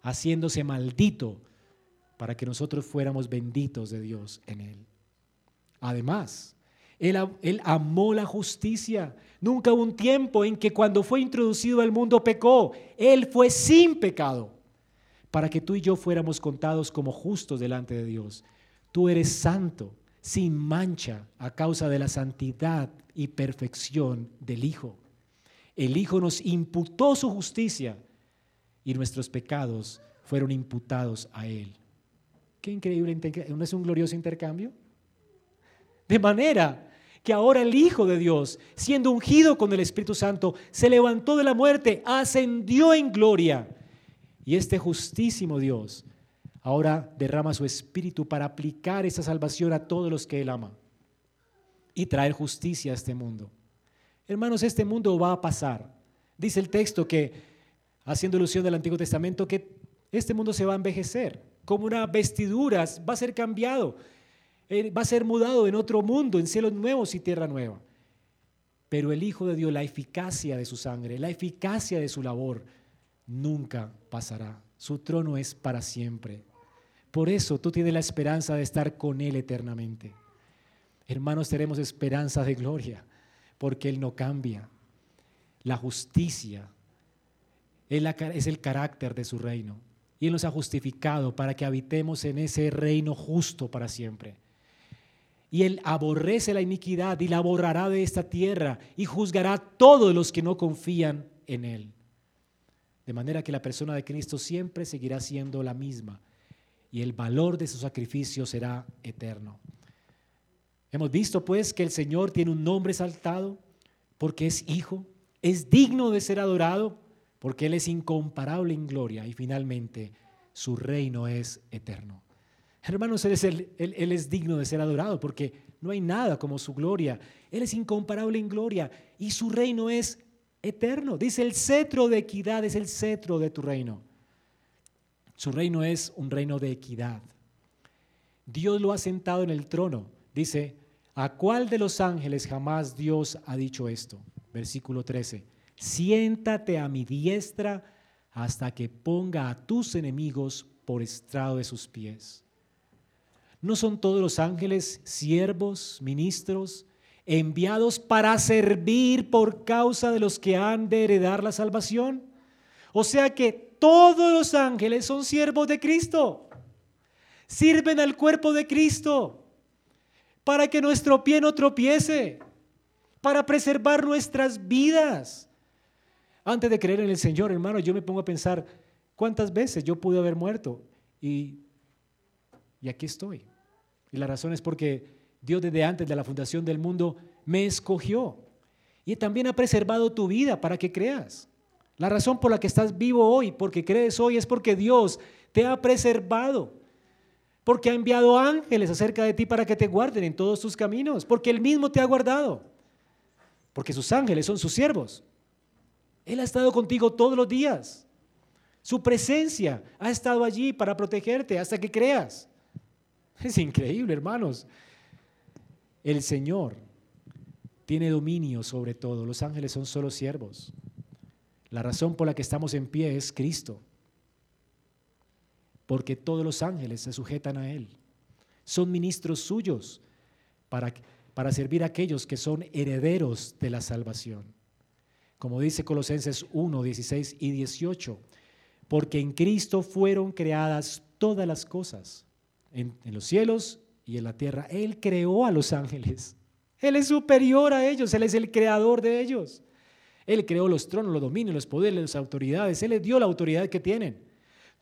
haciéndose maldito para que nosotros fuéramos benditos de Dios en Él. Además, él, amó la justicia. Nunca hubo un tiempo en que cuando fue introducido al mundo pecó. Él fue sin pecado para que tú y yo fuéramos contados como justos delante de Dios. Tú eres santo, sin mancha, a causa de la santidad y perfección del Hijo. El Hijo nos imputó su justicia y nuestros pecados fueron imputados a Él. Qué increíble, ¿no es un glorioso intercambio? De manera que ahora el Hijo de Dios, siendo ungido con el Espíritu Santo, se levantó de la muerte, ascendió en gloria. Y este justísimo Dios ahora derrama su Espíritu para aplicar esa salvación a todos los que Él ama y traer justicia a este mundo. Hermanos, este mundo va a pasar. Dice el texto que, haciendo alusión del Antiguo Testamento, que este mundo se va a envejecer como una vestidura, va a ser cambiado, va a ser mudado en otro mundo, en cielos nuevos y tierra nueva. Pero el Hijo de Dios, la eficacia de su sangre, la eficacia de su labor, nunca pasará. Su trono es para siempre. Por eso tú tienes la esperanza de estar con Él eternamente. Hermanos, tenemos esperanza de gloria, porque Él no cambia. La justicia es el carácter de su reino y Él nos ha justificado para que habitemos en ese reino justo para siempre. Y Él aborrece la iniquidad y la borrará de esta tierra y juzgará a todos los que no confían en Él. De manera que la persona de Cristo siempre seguirá siendo la misma y el valor de su sacrificio será eterno. Hemos visto pues que el Señor tiene un nombre exaltado porque es hijo, es digno de ser adorado porque Él es incomparable en gloria y finalmente su reino es eterno. Hermanos, él es, es digno de ser adorado porque no hay nada como su gloria. Él es incomparable en gloria y su reino es eterno. Dice, el cetro de equidad es el cetro de tu reino. Su reino es un reino de equidad. Dios lo ha sentado en el trono. Dice, ¿a cuál de los ángeles jamás Dios ha dicho esto? Versículo 13, siéntate a mi diestra hasta que ponga a tus enemigos por estrado de sus pies. ¿No son todos los ángeles siervos, ministros, enviados para servir por causa de los que han de heredar la salvación? O sea que todos los ángeles son siervos de Cristo. Sirven al cuerpo de Cristo para que nuestro pie no tropiece, para preservar nuestras vidas. Antes de creer en el Señor, hermano, yo me pongo a pensar cuántas veces yo pude haber muerto y, y aquí estoy. Y la razón es porque Dios desde antes de la fundación del mundo me escogió y también ha preservado tu vida para que creas. La razón por la que estás vivo hoy, porque crees hoy, es porque Dios te ha preservado, porque ha enviado ángeles acerca de ti para que te guarden en todos tus caminos, porque Él mismo te ha guardado, porque sus ángeles son sus siervos. Él ha estado contigo todos los días. Su presencia ha estado allí para protegerte hasta que creas. Es increíble, hermanos. El Señor tiene dominio sobre todo. Los ángeles son solo siervos. La razón por la que estamos en pie es Cristo. Porque todos los ángeles se sujetan a Él. Son ministros suyos para, para servir a aquellos que son herederos de la salvación. Como dice Colosenses 1, 16 y 18 porque en Cristo fueron creadas todas las cosas, en, los cielos y en la tierra. Él creó a los ángeles. Él es superior a ellos, Él es el creador de ellos. Él creó los tronos, los dominios, los poderes, las autoridades. Él les dio la autoridad que tienen.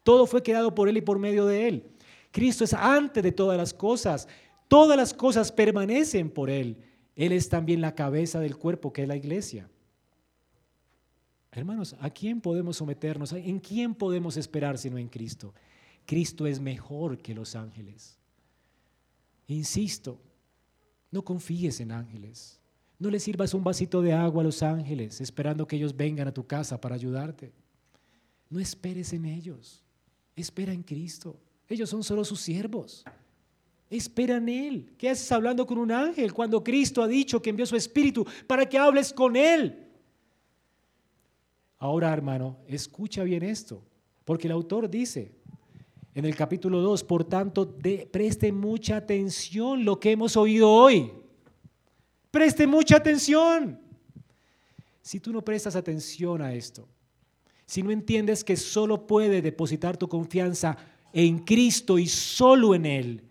Todo fue creado por Él y por medio de Él. Cristo es antes de todas las cosas. Todas las cosas permanecen por Él. Él es también la cabeza del cuerpo que es la iglesia. Hermanos, ¿a quién podemos someternos? ¿En quién podemos esperar sino en Cristo? Cristo es mejor que los ángeles. Insisto, no confíes en ángeles. No le sirvas un vasito de agua a los ángeles esperando que ellos vengan a tu casa para ayudarte. No esperes en ellos. Espera en Cristo. Ellos son solo sus siervos. Espera en Él. ¿Qué haces hablando con un ángel cuando Cristo ha dicho que envió su Espíritu para que hables con Él? Ahora, hermano, escucha bien esto, porque el autor dice en el capítulo 2, por tanto, preste mucha atención lo que hemos oído hoy. Preste mucha atención. Si tú no prestas atención a esto, si no entiendes que solo puede depositar tu confianza en Cristo y solo en Él,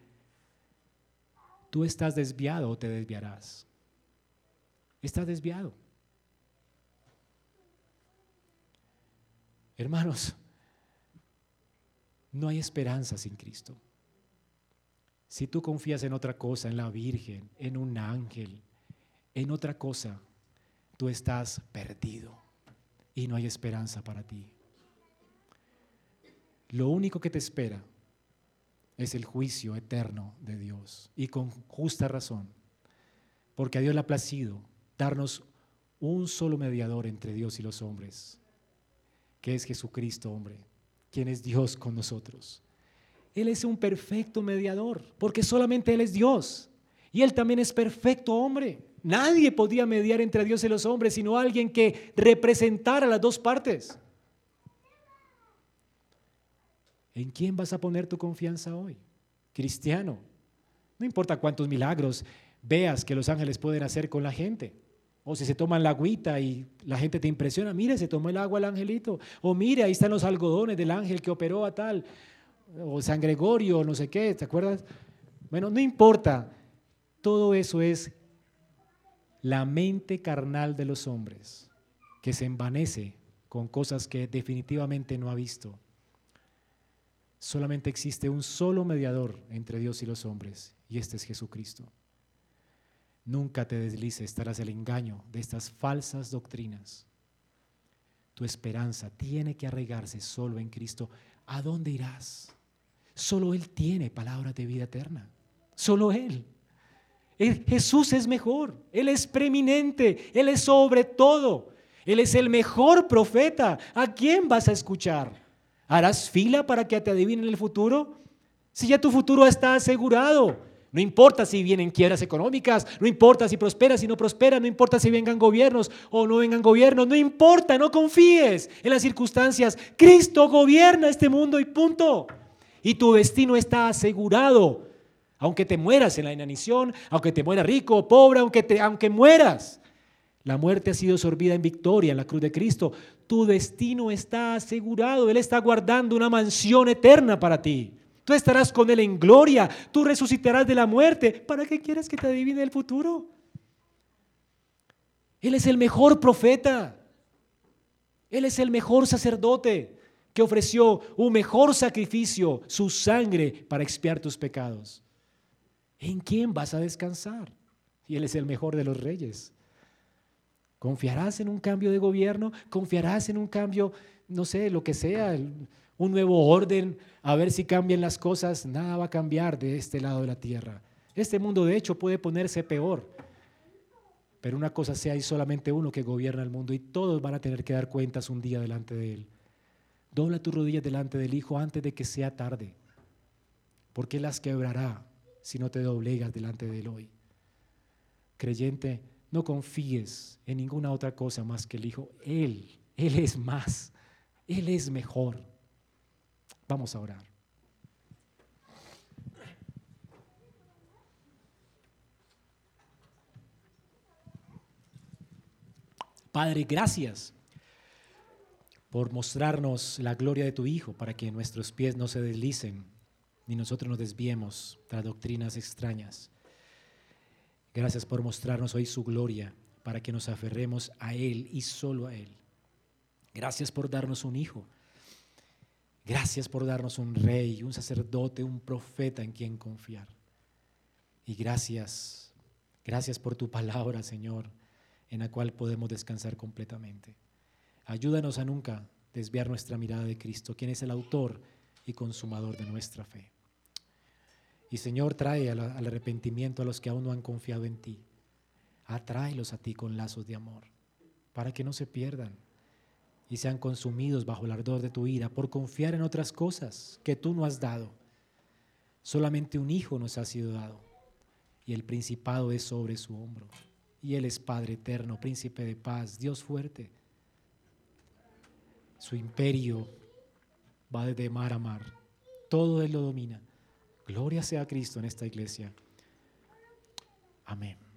tú estás desviado o te desviarás. Estás desviado. Hermanos, no hay esperanza sin Cristo. Si tú confías en otra cosa, en la Virgen, en un ángel, en otra cosa, tú estás perdido y no hay esperanza para ti. Lo único que te espera es el juicio eterno de Dios y con justa razón, porque a Dios le ha placido darnos un solo mediador entre Dios y los hombres, que es Jesucristo, hombre, quien es Dios con nosotros. Él es un perfecto mediador, porque solamente Él es Dios. Y Él también es perfecto hombre. Nadie podía mediar entre Dios y los hombres, sino alguien que representara las dos partes. ¿En quién vas a poner tu confianza hoy? Cristiano. No importa cuántos milagros veas que los ángeles pueden hacer con la gente. O si se toman la agüita y la gente te impresiona, mire, se tomó el agua el angelito. O mire, ahí están los algodones del ángel que operó a tal. O San Gregorio, no sé qué, ¿te acuerdas? Bueno, no importa. Todo eso es la mente carnal de los hombres, que se envanece con cosas que definitivamente no ha visto. Solamente existe un solo mediador entre Dios y los hombres, y este es Jesucristo. Nunca te deslices tras el engaño de estas falsas doctrinas. Tu esperanza tiene que arraigarse solo en Cristo. ¿A dónde irás? Solo Él tiene palabra de vida eterna. Solo Él. Jesús es mejor, Él es preeminente, Él es sobre todo, Él es el mejor profeta. ¿A quién vas a escuchar? ¿Harás fila para que te adivinen el futuro? Si ya tu futuro está asegurado. No importa si vienen quiebras económicas, no importa si prosperas, si no prosperas, no importa si vengan gobiernos o no vengan gobiernos, no importa, no confíes en las circunstancias. Cristo gobierna este mundo y punto. Y tu destino está asegurado. Aunque te mueras en la inanición, aunque te mueras rico o pobre, aunque, te, aunque mueras. La muerte ha sido sorbida en victoria en la cruz de Cristo. Tu destino está asegurado. Él está guardando una mansión eterna para ti. Tú estarás con Él en gloria. Tú resucitarás de la muerte. ¿Para qué quieres que te adivine el futuro? Él es el mejor profeta. Él es el mejor sacerdote que ofreció un mejor sacrificio, su sangre, para expiar tus pecados. ¿En quién vas a descansar? Y Él es el mejor de los reyes. ¿Confiarás en un cambio de gobierno? ¿Confiarás en un cambio, no sé, lo que sea, un nuevo orden, a ver si cambian las cosas, nada va a cambiar de este lado de la tierra. Este mundo de hecho puede ponerse peor. Pero una cosa sea, hay solamente uno que gobierna el mundo y todos van a tener que dar cuentas un día delante de él. Dobla tus rodillas delante del Hijo antes de que sea tarde, porque las quebrará si no te doblegas delante de él hoy. Creyente, no confíes en ninguna otra cosa más que el Hijo. Él, Él es más, Él es mejor. Vamos a orar. Padre, gracias por mostrarnos la gloria de tu Hijo para que nuestros pies no se deslicen ni nosotros nos desviemos tras doctrinas extrañas. Gracias por mostrarnos hoy su gloria para que nos aferremos a Él y solo a Él. Gracias por darnos un Hijo Gracias por darnos un rey, un sacerdote, un profeta en quien confiar. Y gracias, gracias por tu palabra, Señor, en la cual podemos descansar completamente. Ayúdanos a nunca desviar nuestra mirada de Cristo, quien es el autor y consumador de nuestra fe. Y Señor, trae al, arrepentimiento a los que aún no han confiado en ti. Atráelos a ti con lazos de amor, para que no se pierdan y sean consumidos bajo el ardor de tu ira por confiar en otras cosas que tú no has dado. Solamente un hijo nos ha sido dado y el principado es sobre su hombro. Y Él es Padre eterno, príncipe de paz, Dios fuerte. Su imperio va de mar a mar. Todo Él lo domina. Gloria sea a Cristo en esta iglesia. Amén.